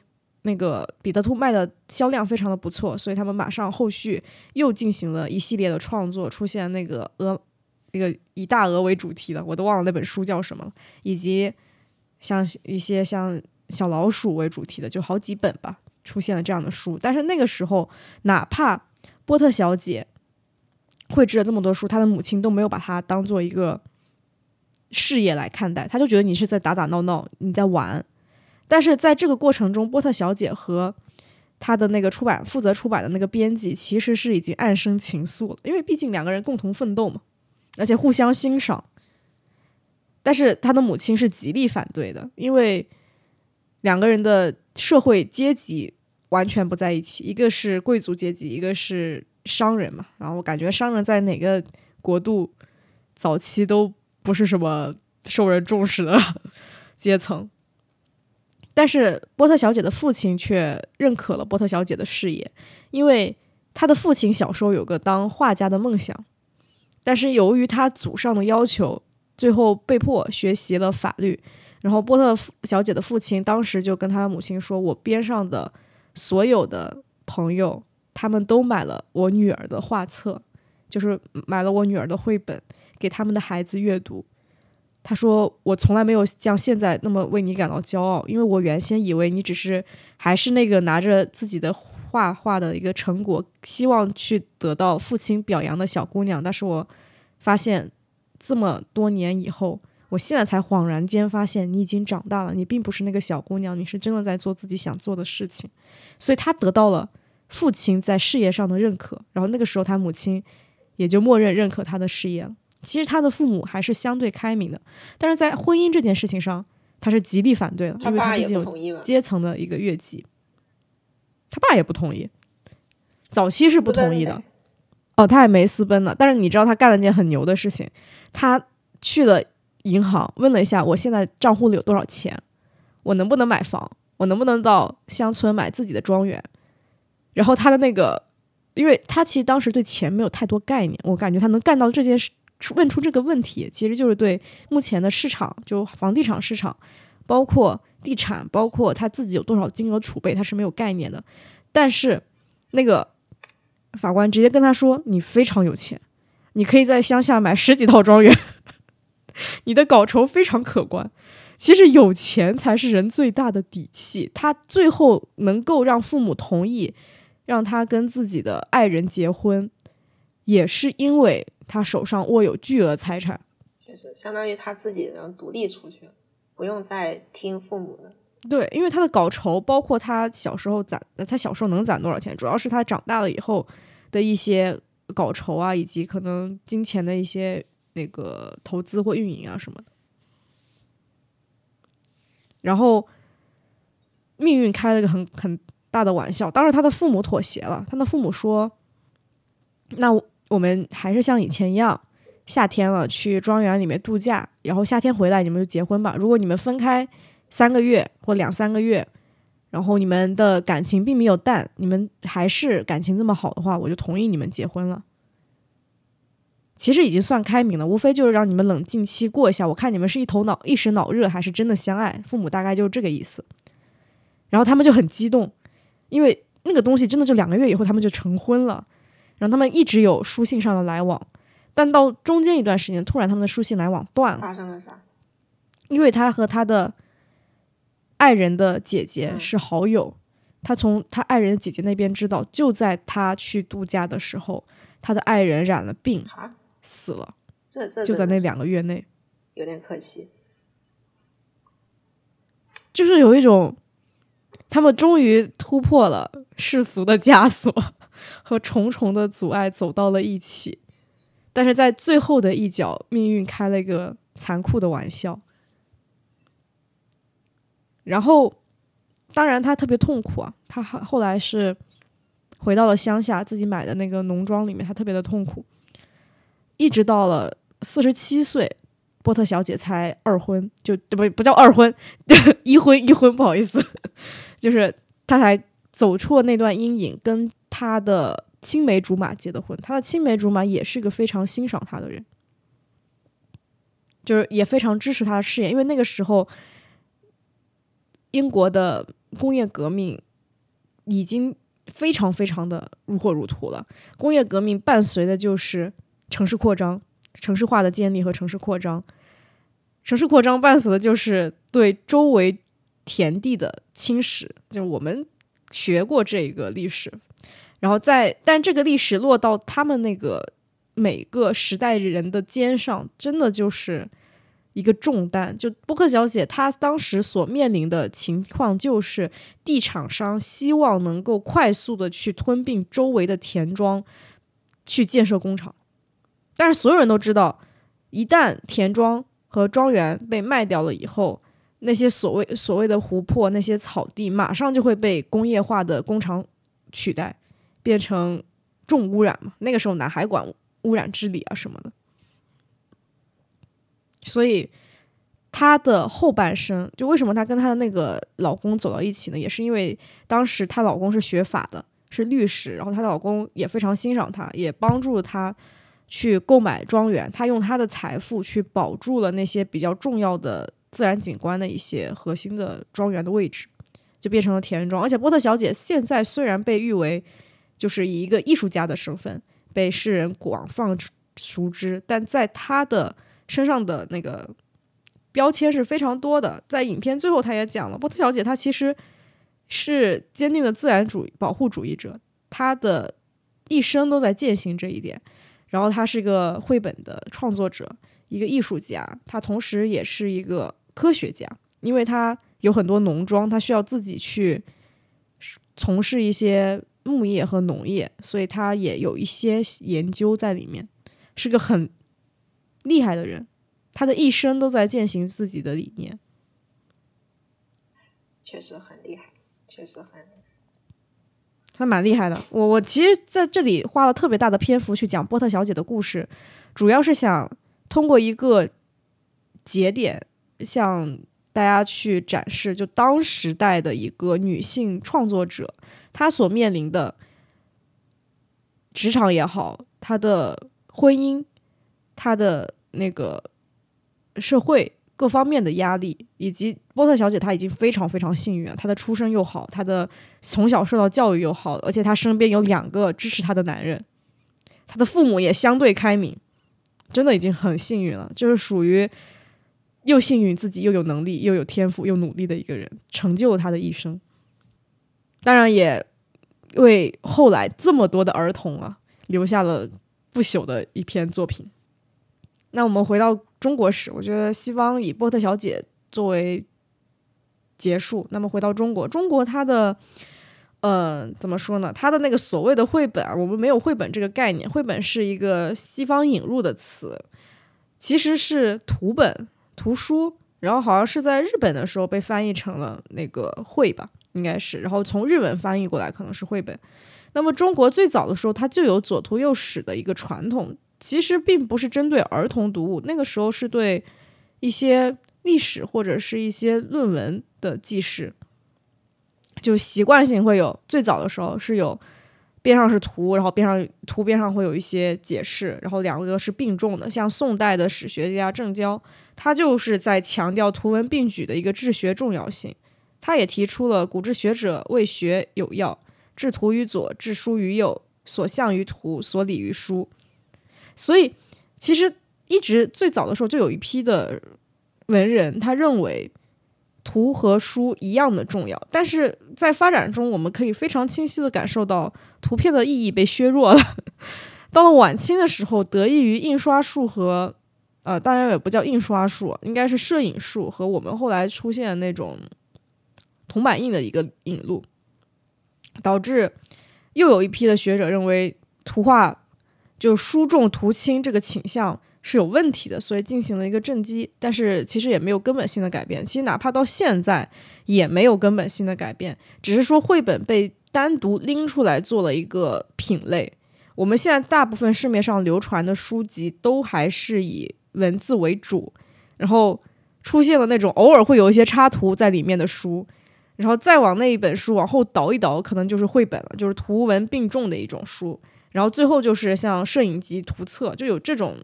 那个彼得兔卖的销量非常的不错，所以他们马上后续又进行了一系列的创作，出现那个鹅，那个以大鹅为主题的，我都忘了那本书叫什么了，以及像一些像小老鼠为主题的，就好几本吧，出现了这样的书。但是那个时候，哪怕波特小姐绘制了这么多书，她的母亲都没有把它当做一个事业来看待，他就觉得你是在打打闹闹，你在玩。但是在这个过程中，波特小姐和她的那个出版负责出版的那个编辑其实是已经暗生情愫了，因为毕竟两个人共同奋斗嘛，而且互相欣赏。但是他的母亲是极力反对的，因为两个人的社会阶级。完全不在一起，一个是贵族阶级，一个是商人嘛。然后我感觉商人在哪个国度早期都不是什么受人重视的 阶层。但是波特小姐的父亲却认可了波特小姐的事业，因为他的父亲小时候有个当画家的梦想，但是由于他祖上的要求，最后被迫学习了法律。然后波特小姐的父亲当时就跟他的母亲说：“我边上的。”所有的朋友，他们都买了我女儿的画册，就是买了我女儿的绘本，给他们的孩子阅读。他说：“我从来没有像现在那么为你感到骄傲，因为我原先以为你只是还是那个拿着自己的画画的一个成果，希望去得到父亲表扬的小姑娘。但是我发现，这么多年以后。”我现在才恍然间发现，你已经长大了，你并不是那个小姑娘，你是真的在做自己想做的事情。所以，他得到了父亲在事业上的认可，然后那个时候，他母亲也就默认认可他的事业了。其实，他的父母还是相对开明的，但是在婚姻这件事情上，他是极力反对的，因为他毕竟有阶层的一个越级。他爸也不同意，早期是不同意的。哦，他也没私奔呢。但是你知道，他干了件很牛的事情，他去了。银行问了一下，我现在账户里有多少钱？我能不能买房？我能不能到乡村买自己的庄园？然后他的那个，因为他其实当时对钱没有太多概念，我感觉他能干到这件事，问出这个问题，其实就是对目前的市场，就房地产市场，包括地产，包括他自己有多少金额储备，他是没有概念的。但是那个法官直接跟他说：“你非常有钱，你可以在乡下买十几套庄园。”你的稿酬非常可观，其实有钱才是人最大的底气。他最后能够让父母同意让他跟自己的爱人结婚，也是因为他手上握有巨额财产，确实相当于他自己能独立出去，不用再听父母的。对，因为他的稿酬包括他小时候攒，他小时候能攒多少钱，主要是他长大了以后的一些稿酬啊，以及可能金钱的一些。那个投资或运营啊什么的，然后命运开了个很很大的玩笑。当时他的父母妥协了，他的父母说：“那我们还是像以前一样，夏天了去庄园里面度假，然后夏天回来你们就结婚吧。如果你们分开三个月或两三个月，然后你们的感情并没有淡，你们还是感情这么好的话，我就同意你们结婚了。”其实已经算开明了，无非就是让你们冷静期过一下。我看你们是一头脑一时脑热，还是真的相爱？父母大概就是这个意思。然后他们就很激动，因为那个东西真的就两个月以后他们就成婚了。然后他们一直有书信上的来往，但到中间一段时间，突然他们的书信来往断了，发生了啥？因为他和他的爱人的姐姐嗯是好友，他从他爱人的姐姐那边知道，就在他去度假的时候，他的爱人染了病啊，死了，这这就在那两个月内，有点可惜。就是有一种他们终于突破了世俗的枷锁和重重的阻碍，走到了一起。但是在最后的一角，命运开了一个残酷的玩笑。然后，当然他特别痛苦啊，他后后来是回到了乡下，自己买的那个农庄里面，他特别的痛苦，一直到了四十七岁，波特小姐才二婚，就不不叫二婚，一婚一婚，不好意思，就是他才走出了那段阴影，跟他的青梅竹马结的婚。他的青梅竹马也是一个非常欣赏他的人，就是也非常支持他的事业，因为那个时候英国的工业革命已经非常非常的如火如荼了。工业革命伴随的就是城市扩张、城市化的建立和城市扩张。城市扩张伴随的就是对周围田地的侵蚀，就是我们学过这个历史，然后在但这个历史落到他们那个每个时代人的肩上，真的就是一个重担。就波克小姐她当时所面临的情况，就是地产商希望能够快速的去吞并周围的田庄，去建设工厂，但是所有人都知道，一旦田庄和庄园被卖掉了以后，那些所谓所谓的湖泊、那些草地，马上就会被工业化的工厂取代，变成重污染嘛。那个时候哪还管污染治理啊什么的？所以她的后半生，就为什么她跟她的那个老公走到一起呢？也是因为当时她老公是学法的，是律师，然后她老公也非常欣赏她，也帮助她。去购买庄园，她用她的财富去保住了那些比较重要的自然景观的一些核心的庄园的位置，就变成了田园庄。而且波特小姐现在虽然被誉为就是以一个艺术家的身份被世人广泛熟知，但在他的身上的那个标签是非常多的。在影片最后，他也讲了，波特小姐她其实是坚定的自然主义保护主义者，她的一生都在践行这一点。然后她是一个绘本的创作者，一个艺术家，她同时也是一个科学家，因为她有很多农庄，她需要自己去从事一些牧业和农业，所以他也有一些研究在里面，是个很厉害的人。他的一生都在践行自己的理念，确实很厉害，确实很厉害。他蛮厉害的。我我其实在这里花了特别大的篇幅去讲波特小姐的故事，主要是想通过一个节点向大家去展示，就当时代的一个女性创作者，她所面临的职场也好，她的婚姻，她的那个社会。各方面的压力，以及波特小姐她已经非常非常幸运，她的出身又好，她的从小受到教育又好，而且她身边有两个支持她的男人，她的父母也相对开明，真的已经很幸运了，就是属于又幸运自己又有能力又有天赋又努力的一个人，成就了她的一生。当然也为后来这么多的儿童啊留下了不朽的一篇作品。那我们回到中国史，我觉得西方以波特小姐作为结束。那么回到中国，中国它的，呃，怎么说呢？它的那个所谓的绘本啊，我们没有绘本这个概念，绘本是一个西方引入的词，其实是图本、图书，然后好像是在日本的时候被翻译成了那个绘吧，应该是，然后从日文翻译过来可能是绘本。那么中国最早的时候，它就有左图右史的一个传统。其实并不是针对儿童读物，那个时候是对一些历史或者是一些论文的记事，就习惯性会有。最早的时候是有边上是图，然后边上图边上会有一些解释，然后两个是并重的。像宋代的史学家郑交，他就是在强调图文并举的一个治学重要性。他也提出了“古之学者为学有要，治图于左，治书于右，所向于图，所理于书”。所以，其实一直最早的时候就有一批的文人，他认为图和书一样的重要，但是在发展中，我们可以非常清晰的感受到图片的意义被削弱了。到了晚清的时候，得益于印刷术和呃，当然也不叫印刷术，应该是摄影术和我们后来出现的那种铜版印的一个引路，导致又有一批的学者认为图画就书重图轻这个倾向是有问题的，所以进行了一个正击。但是其实也没有根本性的改变，其实哪怕到现在也没有根本性的改变，只是说绘本被单独拎出来做了一个品类。我们现在大部分市面上流传的书籍都还是以文字为主，然后出现了那种偶尔会有一些插图在里面的书，然后再往那一本书往后倒一倒，可能就是绘本了，就是图文并重的一种书。然后最后就是像摄影集、图册，就有这种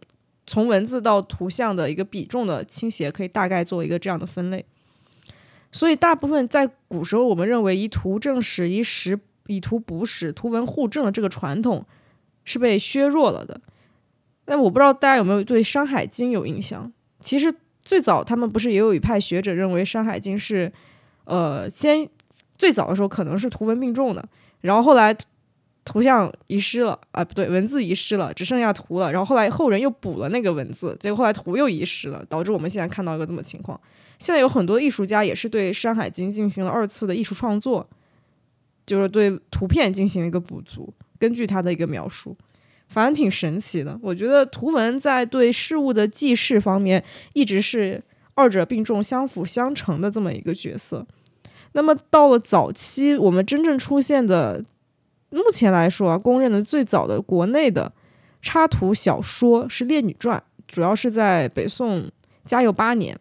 从文字到图像的一个比重的倾斜，可以大概做一个这样的分类。所以大部分在古时候，我们认为以图正史、以史以图补史、图文互证的这个传统。是被削弱了的，但我不知道大家有没有对《山海经》有印象？其实最早他们不是也有一派学者认为《山海经》是，呃，先最早的时候可能是图文并重的，然后后来图像遗失了啊，不对，文字遗失了，只剩下图了，然后后来后人又补了那个文字，结果后来图又遗失了，导致我们现在看到一个这么情况。现在有很多艺术家也是对《山海经》进行了二次的艺术创作，就是对图片进行了一个补足。根据他的一个描述，反正挺神奇的。我觉得图文在对事物的记事方面，一直是二者并重、相辅相成的这么一个角色。那么到了早期，我们真正出现的，目前来说啊，公认的最早的国内的插图小说是《列女传》，主要是在北宋嘉佑八年。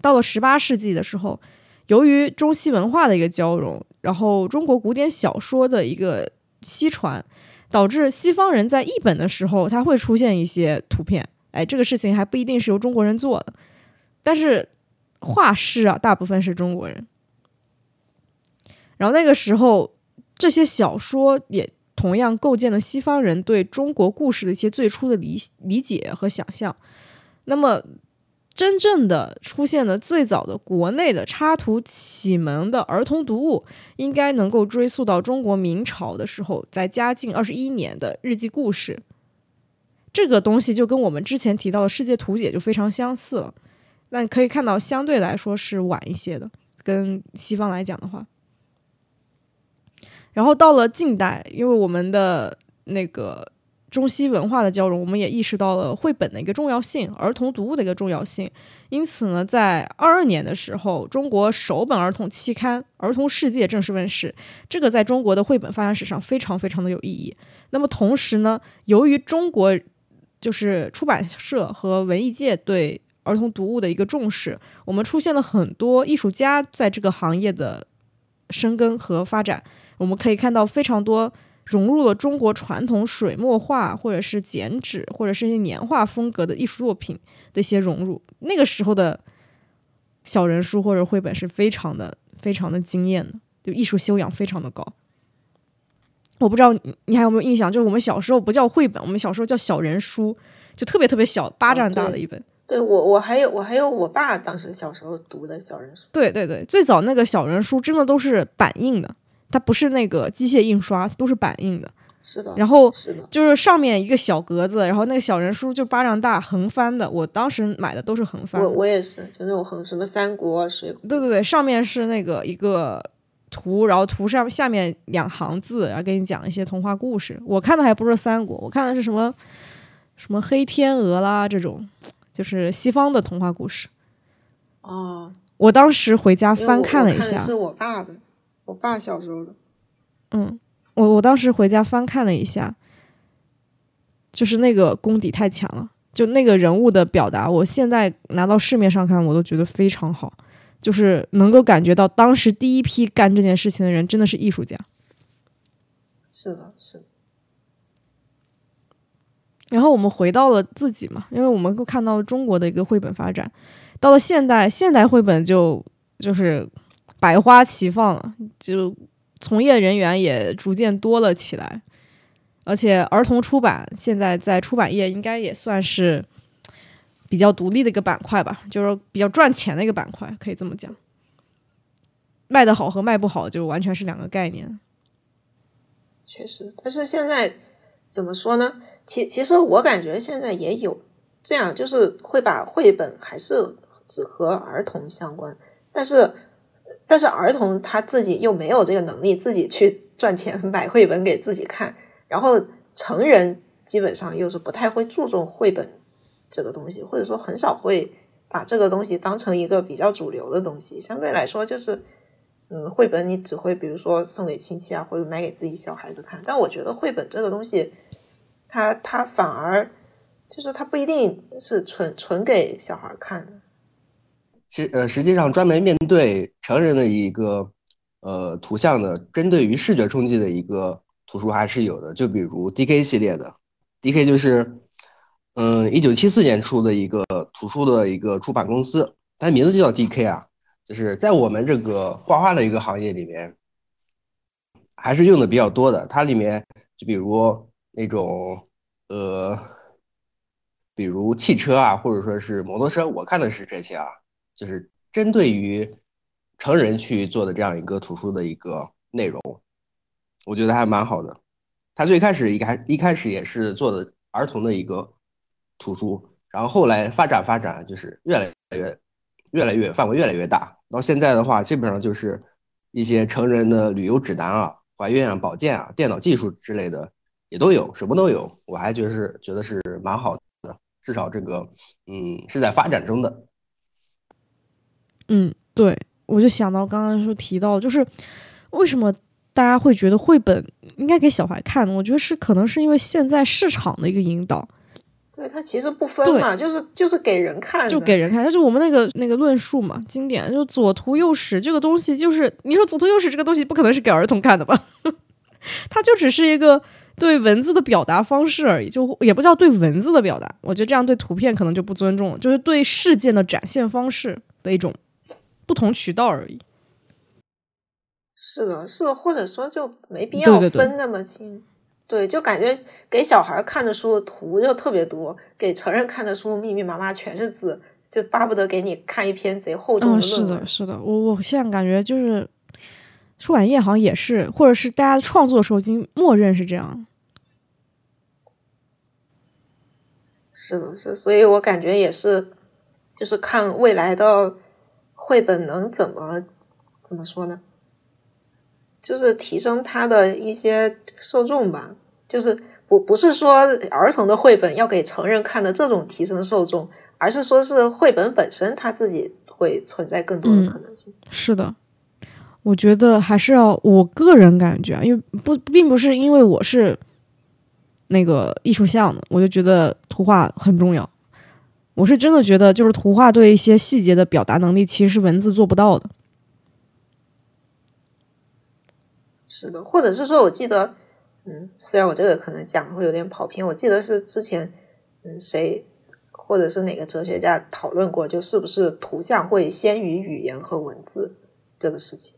到了十八世纪的时候，由于中西文化的一个交融，然后中国古典小说的一个。西传导致西方人在译本的时候，它会出现一些图片。哎，这个事情还不一定是由中国人做的，但是画师啊，大部分是中国人。然后那个时候，这些小说也同样构建了西方人对中国故事的一些最初的理理解和想象。那么。真正的出现的最早的国内的插图启蒙的儿童读物，应该能够追溯到中国明朝的时候，在嘉靖二十一年的日记故事。这个东西就跟我们之前提到的世界图解就非常相似了。那可以看到，相对来说是晚一些的，跟西方来讲的话。然后到了近代，因为我们的那个。中西文化的交融，我们也意识到了绘本的一个重要性，儿童读物的一个重要性。因此呢，在二二年的时候，中国首本儿童期刊《儿童世界》正式问世。这个在中国的绘本发展史上非常非常的有意义。那么同时呢，由于中国就是出版社和文艺界对儿童读物的一个重视，我们出现了很多艺术家在这个行业的深耕和发展。我们可以看到非常多。融入了中国传统水墨画，或者是剪纸，或者是一些年画风格的艺术作品的一些融入。那个时候的小人书或者绘本是非常的、非常的惊艳的，就艺术修养非常的高。我不知道你你还有没有印象？就是我们小时候不叫绘本，我们小时候叫小人书，就特别特别小，巴掌大的一本。对我，我还有我还有我爸当时小时候读的小人书。对对对，最早那个小人书真的都是版印的。它不是那个机械印刷，都是版印的。是的。然后是的，就是上面一个小格子，然后那个小人书就巴掌大，横翻的。我当时买的都是横翻。我我也是，就那种横什么三国、水。对对对，上面是那个一个图，然后图上下面两行字，然后给你讲一些童话故事。我看的还不是三国，我看的是什么什么黑天鹅啦这种，就是西方的童话故事。哦。我当时回家翻看了一下。是我爸的。我爸小时候的，嗯，我我当时回家翻看了一下，就是那个功底太强了，就那个人物的表达，我现在拿到市面上看，我都觉得非常好，就是能够感觉到当时第一批干这件事情的人真的是艺术家。是的，是。然后我们回到了自己嘛，因为我们都看到中国的一个绘本发展，到了现代，现代绘本就就是。百花齐放了，就从业人员也逐渐多了起来。而且儿童出版现在在出版业应该也算是比较独立的一个板块吧，就是比较赚钱的一个板块，可以这么讲。卖得好和卖不好就完全是两个概念。确实，但是现在怎么说呢？其其实我感觉现在也有这样，就是会把绘本还是只和儿童相关，但是但是儿童他自己又没有这个能力自己去 赚钱买绘本给自己看，然后成人基本上又是不太会注重绘本这个东西，或者说很少会把这个东西当成一个比较主流的东西，相对来说就是。嗯，绘本你只会比如说送给亲戚啊，或者买给自己小孩子看。但我觉得绘本这个东西，它它反而就是它不一定是纯纯给小孩看的。实呃，实际上专门面对成人的一个呃图像的，针对于视觉冲击的一个图书还是有的。就比如 D.K 系列的，D.K 就是嗯一九七四年出的一个图书的一个出版公司，它名字就叫 D.K 啊。就是在我们这个画画的一个行业里面，还是用的比较多的。它里面就比如那种呃，比如汽车啊，或者说是摩托车，我看的是这些啊，就是针对于成人去做的这样一个图书的一个内容，我觉得还蛮好的。他最开始一开一开始也是做的儿童的一个图书，然后后来发展发展，就是越来越越来越范围越来越大。到现在的话，基本上就是一些成人的旅游指南啊、怀孕啊、保健啊、电脑技术之类的也都有，什么都有。我还觉得是觉得是蛮好的，至少这个嗯是在发展中的。嗯，对，我就想到刚刚说提到，就是为什么大家会觉得绘本应该给小孩看？我觉得是可能是因为现在市场的一个引导。对它其实不分嘛，就是就是给人看，就给人看，但是我们那个那个论述嘛，经典就左图右史这个东西，就是你说左图右史这个东西不可能是给儿童看的吧？它就只是一个对文字的表达方式而已，就也不叫对文字的表达。我觉得这样对图片可能就不尊重了，就是对事件的展现方式的一种不同渠道而已。是的，是的，或者说就没必要分那么清。对，就感觉给小孩看的书图就特别多，给成人看的书密密麻麻全是字，就巴不得给你看一篇贼厚重的论文。是的，是的，我我现在感觉就是出版业好像也是，或者是大家创作的时候已经默认是这样。是的，是，所以我感觉也是，就是看未来的绘本能怎么怎么说呢？就是提升它的一些受众吧，就是不不是说儿童的绘本要给成人看的这种提升受众，而是说是绘本本身它自己会存在更多的可能性。是的，我觉得还是要我个人感觉，因为不并不是因为我是那个艺术项的，我就觉得图画很重要。我是真的觉得，就是图画对一些细节的表达能力，其实是文字做不到的。是的，或者是说，我记得，嗯，虽然我这个可能讲会有点跑偏，我记得是之前，嗯，谁或者是哪个哲学家讨论过，就是不是图像会先于语言和文字这个事情。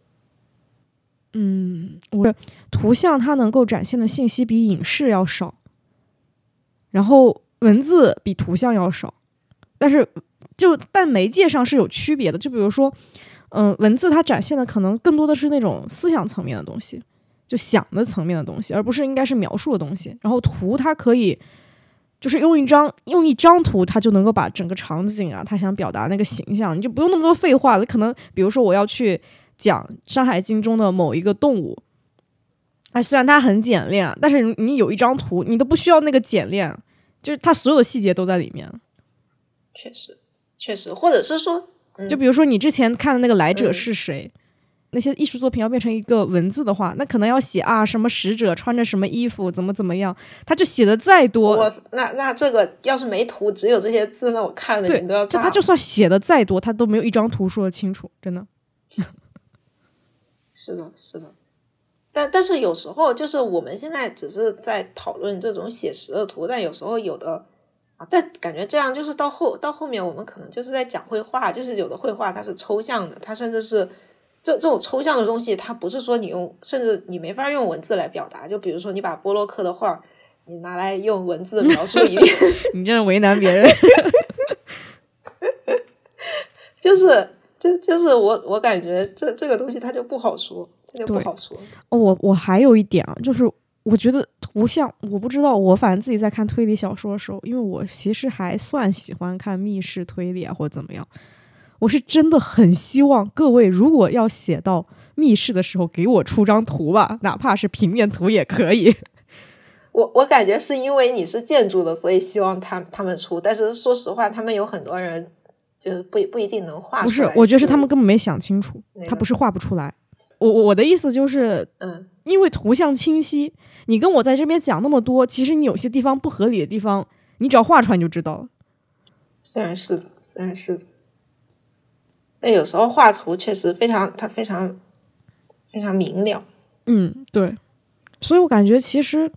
嗯，我图像它能够展现的信息比影视要少，然后文字比图像要少，但是就但媒介上是有区别的，就比如说。嗯，文字它展现的可能更多的是那种思想层面的东西，就想的层面的东西，而不是应该是描述的东西。然后图它可以，就是用一张用一张图，它就能够把整个场景啊，它想表达那个形象，你就不用那么多废话了。可能比如说我要去讲《山海经》中的某一个动物，哎，虽然它很简练，但是你有一张图，你都不需要那个简练，就是它所有的细节都在里面。确实，确实，或者是说。就比如说你之前看的那个来者是谁，那些艺术作品要变成一个文字的话，那可能要写啊什么使者穿着什么衣服，怎么怎么样，他就写的再多，我那那这个要是没图，只有这些字，那我看的人都要就他就算写的再多，他都没有一张图说的清楚，真的。是的，是的，但但是有时候就是我们现在只是在讨论这种写实的图，但有时候有的啊。但感觉这样就是到后到后面，我们可能就是在讲绘画，就是有的绘画它是抽象的，它甚至是这这种抽象的东西，它不是说你用，甚至你没法用文字来表达。就比如说你把波洛克的画你拿来用文字描述一遍，你这为难别人。就是就就是我我感觉这这个东西它就不好说，它就不好说。哦，我我还有一点啊，就是我觉得图像，我不知道，我反正自己在看推理小说的时候，因为我其实还算喜欢看密室推理啊，或者怎么样，我是真的很希望各位如果要写到密室的时候，给我出张图吧，哪怕是平面图也可以。我我感觉是因为你是建筑的，所以希望他他们出，但是说实话，他们有很多人。就不不一定能画出来。不是，我觉得是他们根本没想清楚，他不是画不出来。我我的意思就是，嗯，因为图像清晰，你跟我在这边讲那么多，其实你有些地方不合理的地方，你只要画出来你就知道了。虽然是的，虽然是的，但有时候画图确实非常，它非常非常明了。嗯，对。所以我感觉其实，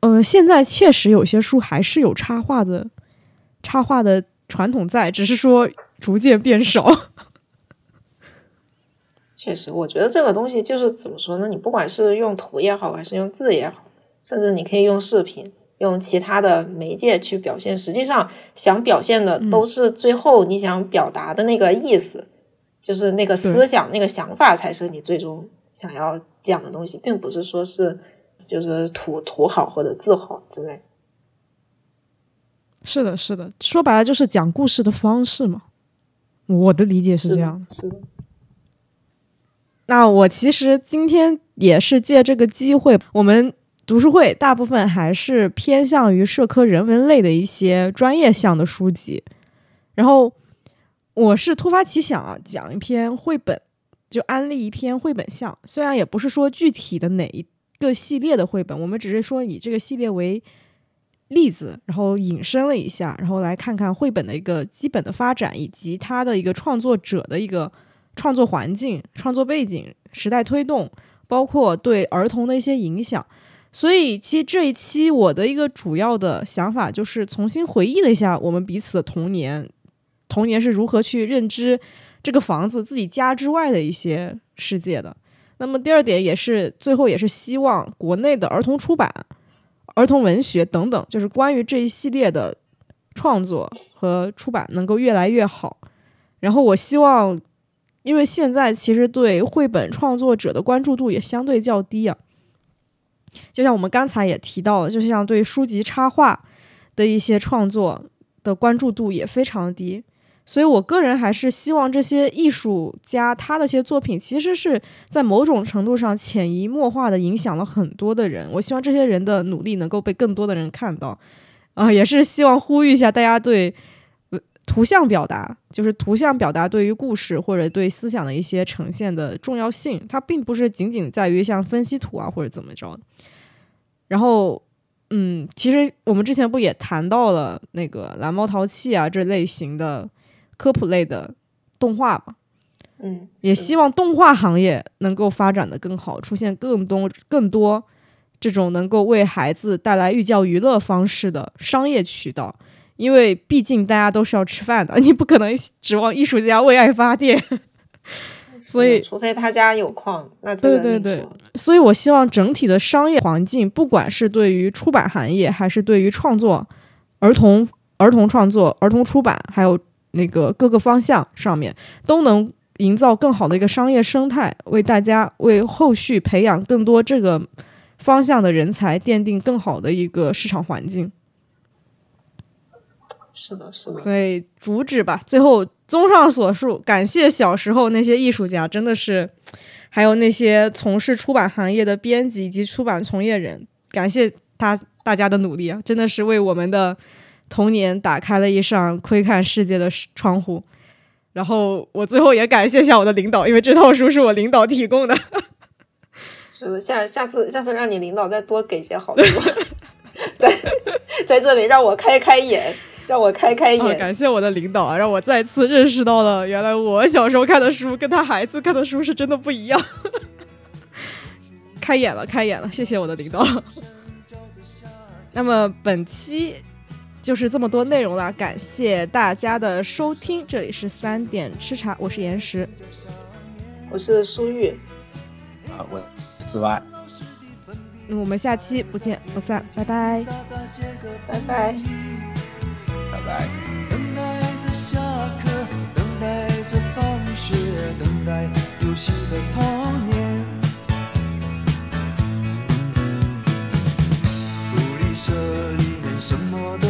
嗯，现在确实有些书还是有插画的，插画的。传统在，只是说逐渐变少。确实，我觉得这个东西就是怎么说呢？你不管是用图也好，还是用字也好，甚至你可以用视频、用其他的媒介去表现，实际上想表现的都是最后你想表达的那个意思，就是那个思想、那个想法才是你最终想要讲的东西，并不是说是就是图图好或者字好之类。是的，是的，说白了就是讲故事的方式嘛。我的理解是这样。是的。那我其实今天也是借这个机会，我们读书会大部分还是偏向于社科人文类的一些专业项的书籍。然后我是突发奇想啊，讲一篇绘本，就安利一篇绘本项。虽然也不是说具体的哪一个系列的绘本，我们只是说以这个系列为。例子，然后引申了一下，然后来看看绘本的一个基本的发展，以及它的一个创作者的一个创作环境、创作背景、时代推动，包括对儿童的一些影响。所以，其实这一期我的一个主要的想法就是重新回忆了一下我们彼此的童年，童年是如何去认知这个房子自己家之外的一些世界的。那么，第二点也是最后也是希望国内的儿童出版。儿童文学等等，就是关于这一系列的创作和出版能够越来越好。然后我希望，因为现在其实对绘本创作者的关注度也相对较低啊。就像我们刚才也提到了，就像对书籍插画的一些创作的关注度也非常低。所以，我个人还是希望这些艺术家他的一些作品，其实是在某种程度上潜移默化的影响了很多的人。我希望这些人的努力能够被更多的人看到，啊，也是希望呼吁一下大家对图像表达，就是图像表达对于故事或者对思想的一些呈现的重要性。它并不是仅仅在于像分析图啊或者怎么着。然后，嗯，其实我们之前不也谈到了那个蓝猫淘气啊这类型的。科普类的动画吧，嗯，也希望动画行业能够发展的更好，出现更多更多这种能够为孩子带来寓教于乐方式的商业渠道，因为毕竟大家都是要吃饭的，你不可能指望艺术家为爱发电，所以除非他家有矿，那对对对，所以我希望整体的商业环境，不管是对于出版行业，还是对于创作儿童儿童创作、儿童出版，还有。那个各个方向上面都能营造更好的一个商业生态，为大家为后续培养更多这个方向的人才奠定更好的一个市场环境。是的，是的。所以主旨吧，最后综上所述，感谢小时候那些艺术家，真的是还有那些从事出版行业的编辑以及出版从业人，感谢他大家的努力啊，真的是为我们的。童年打开了一扇窥看世界的窗户，然后我最后也感谢一下我的领导，因为这套书是我领导提供的。是的，下下次下次让你领导再多给些好处，在在这里让我开开眼，让我开开眼。感谢我的领导啊，让我再次认识到了原来我小时候看的书跟他孩子看的书是真的不一样。开眼了，开眼了，谢谢我的领导。那么本期。就是这么多内容了，感谢大家的收听。这里是三点吃茶，我是岩石，我是苏玉，啊，我四 Y。那我们下期不见不散，拜拜，拜拜，拜拜。等待着下课，等待着放学，等待游戏的童年。福利社里面什么都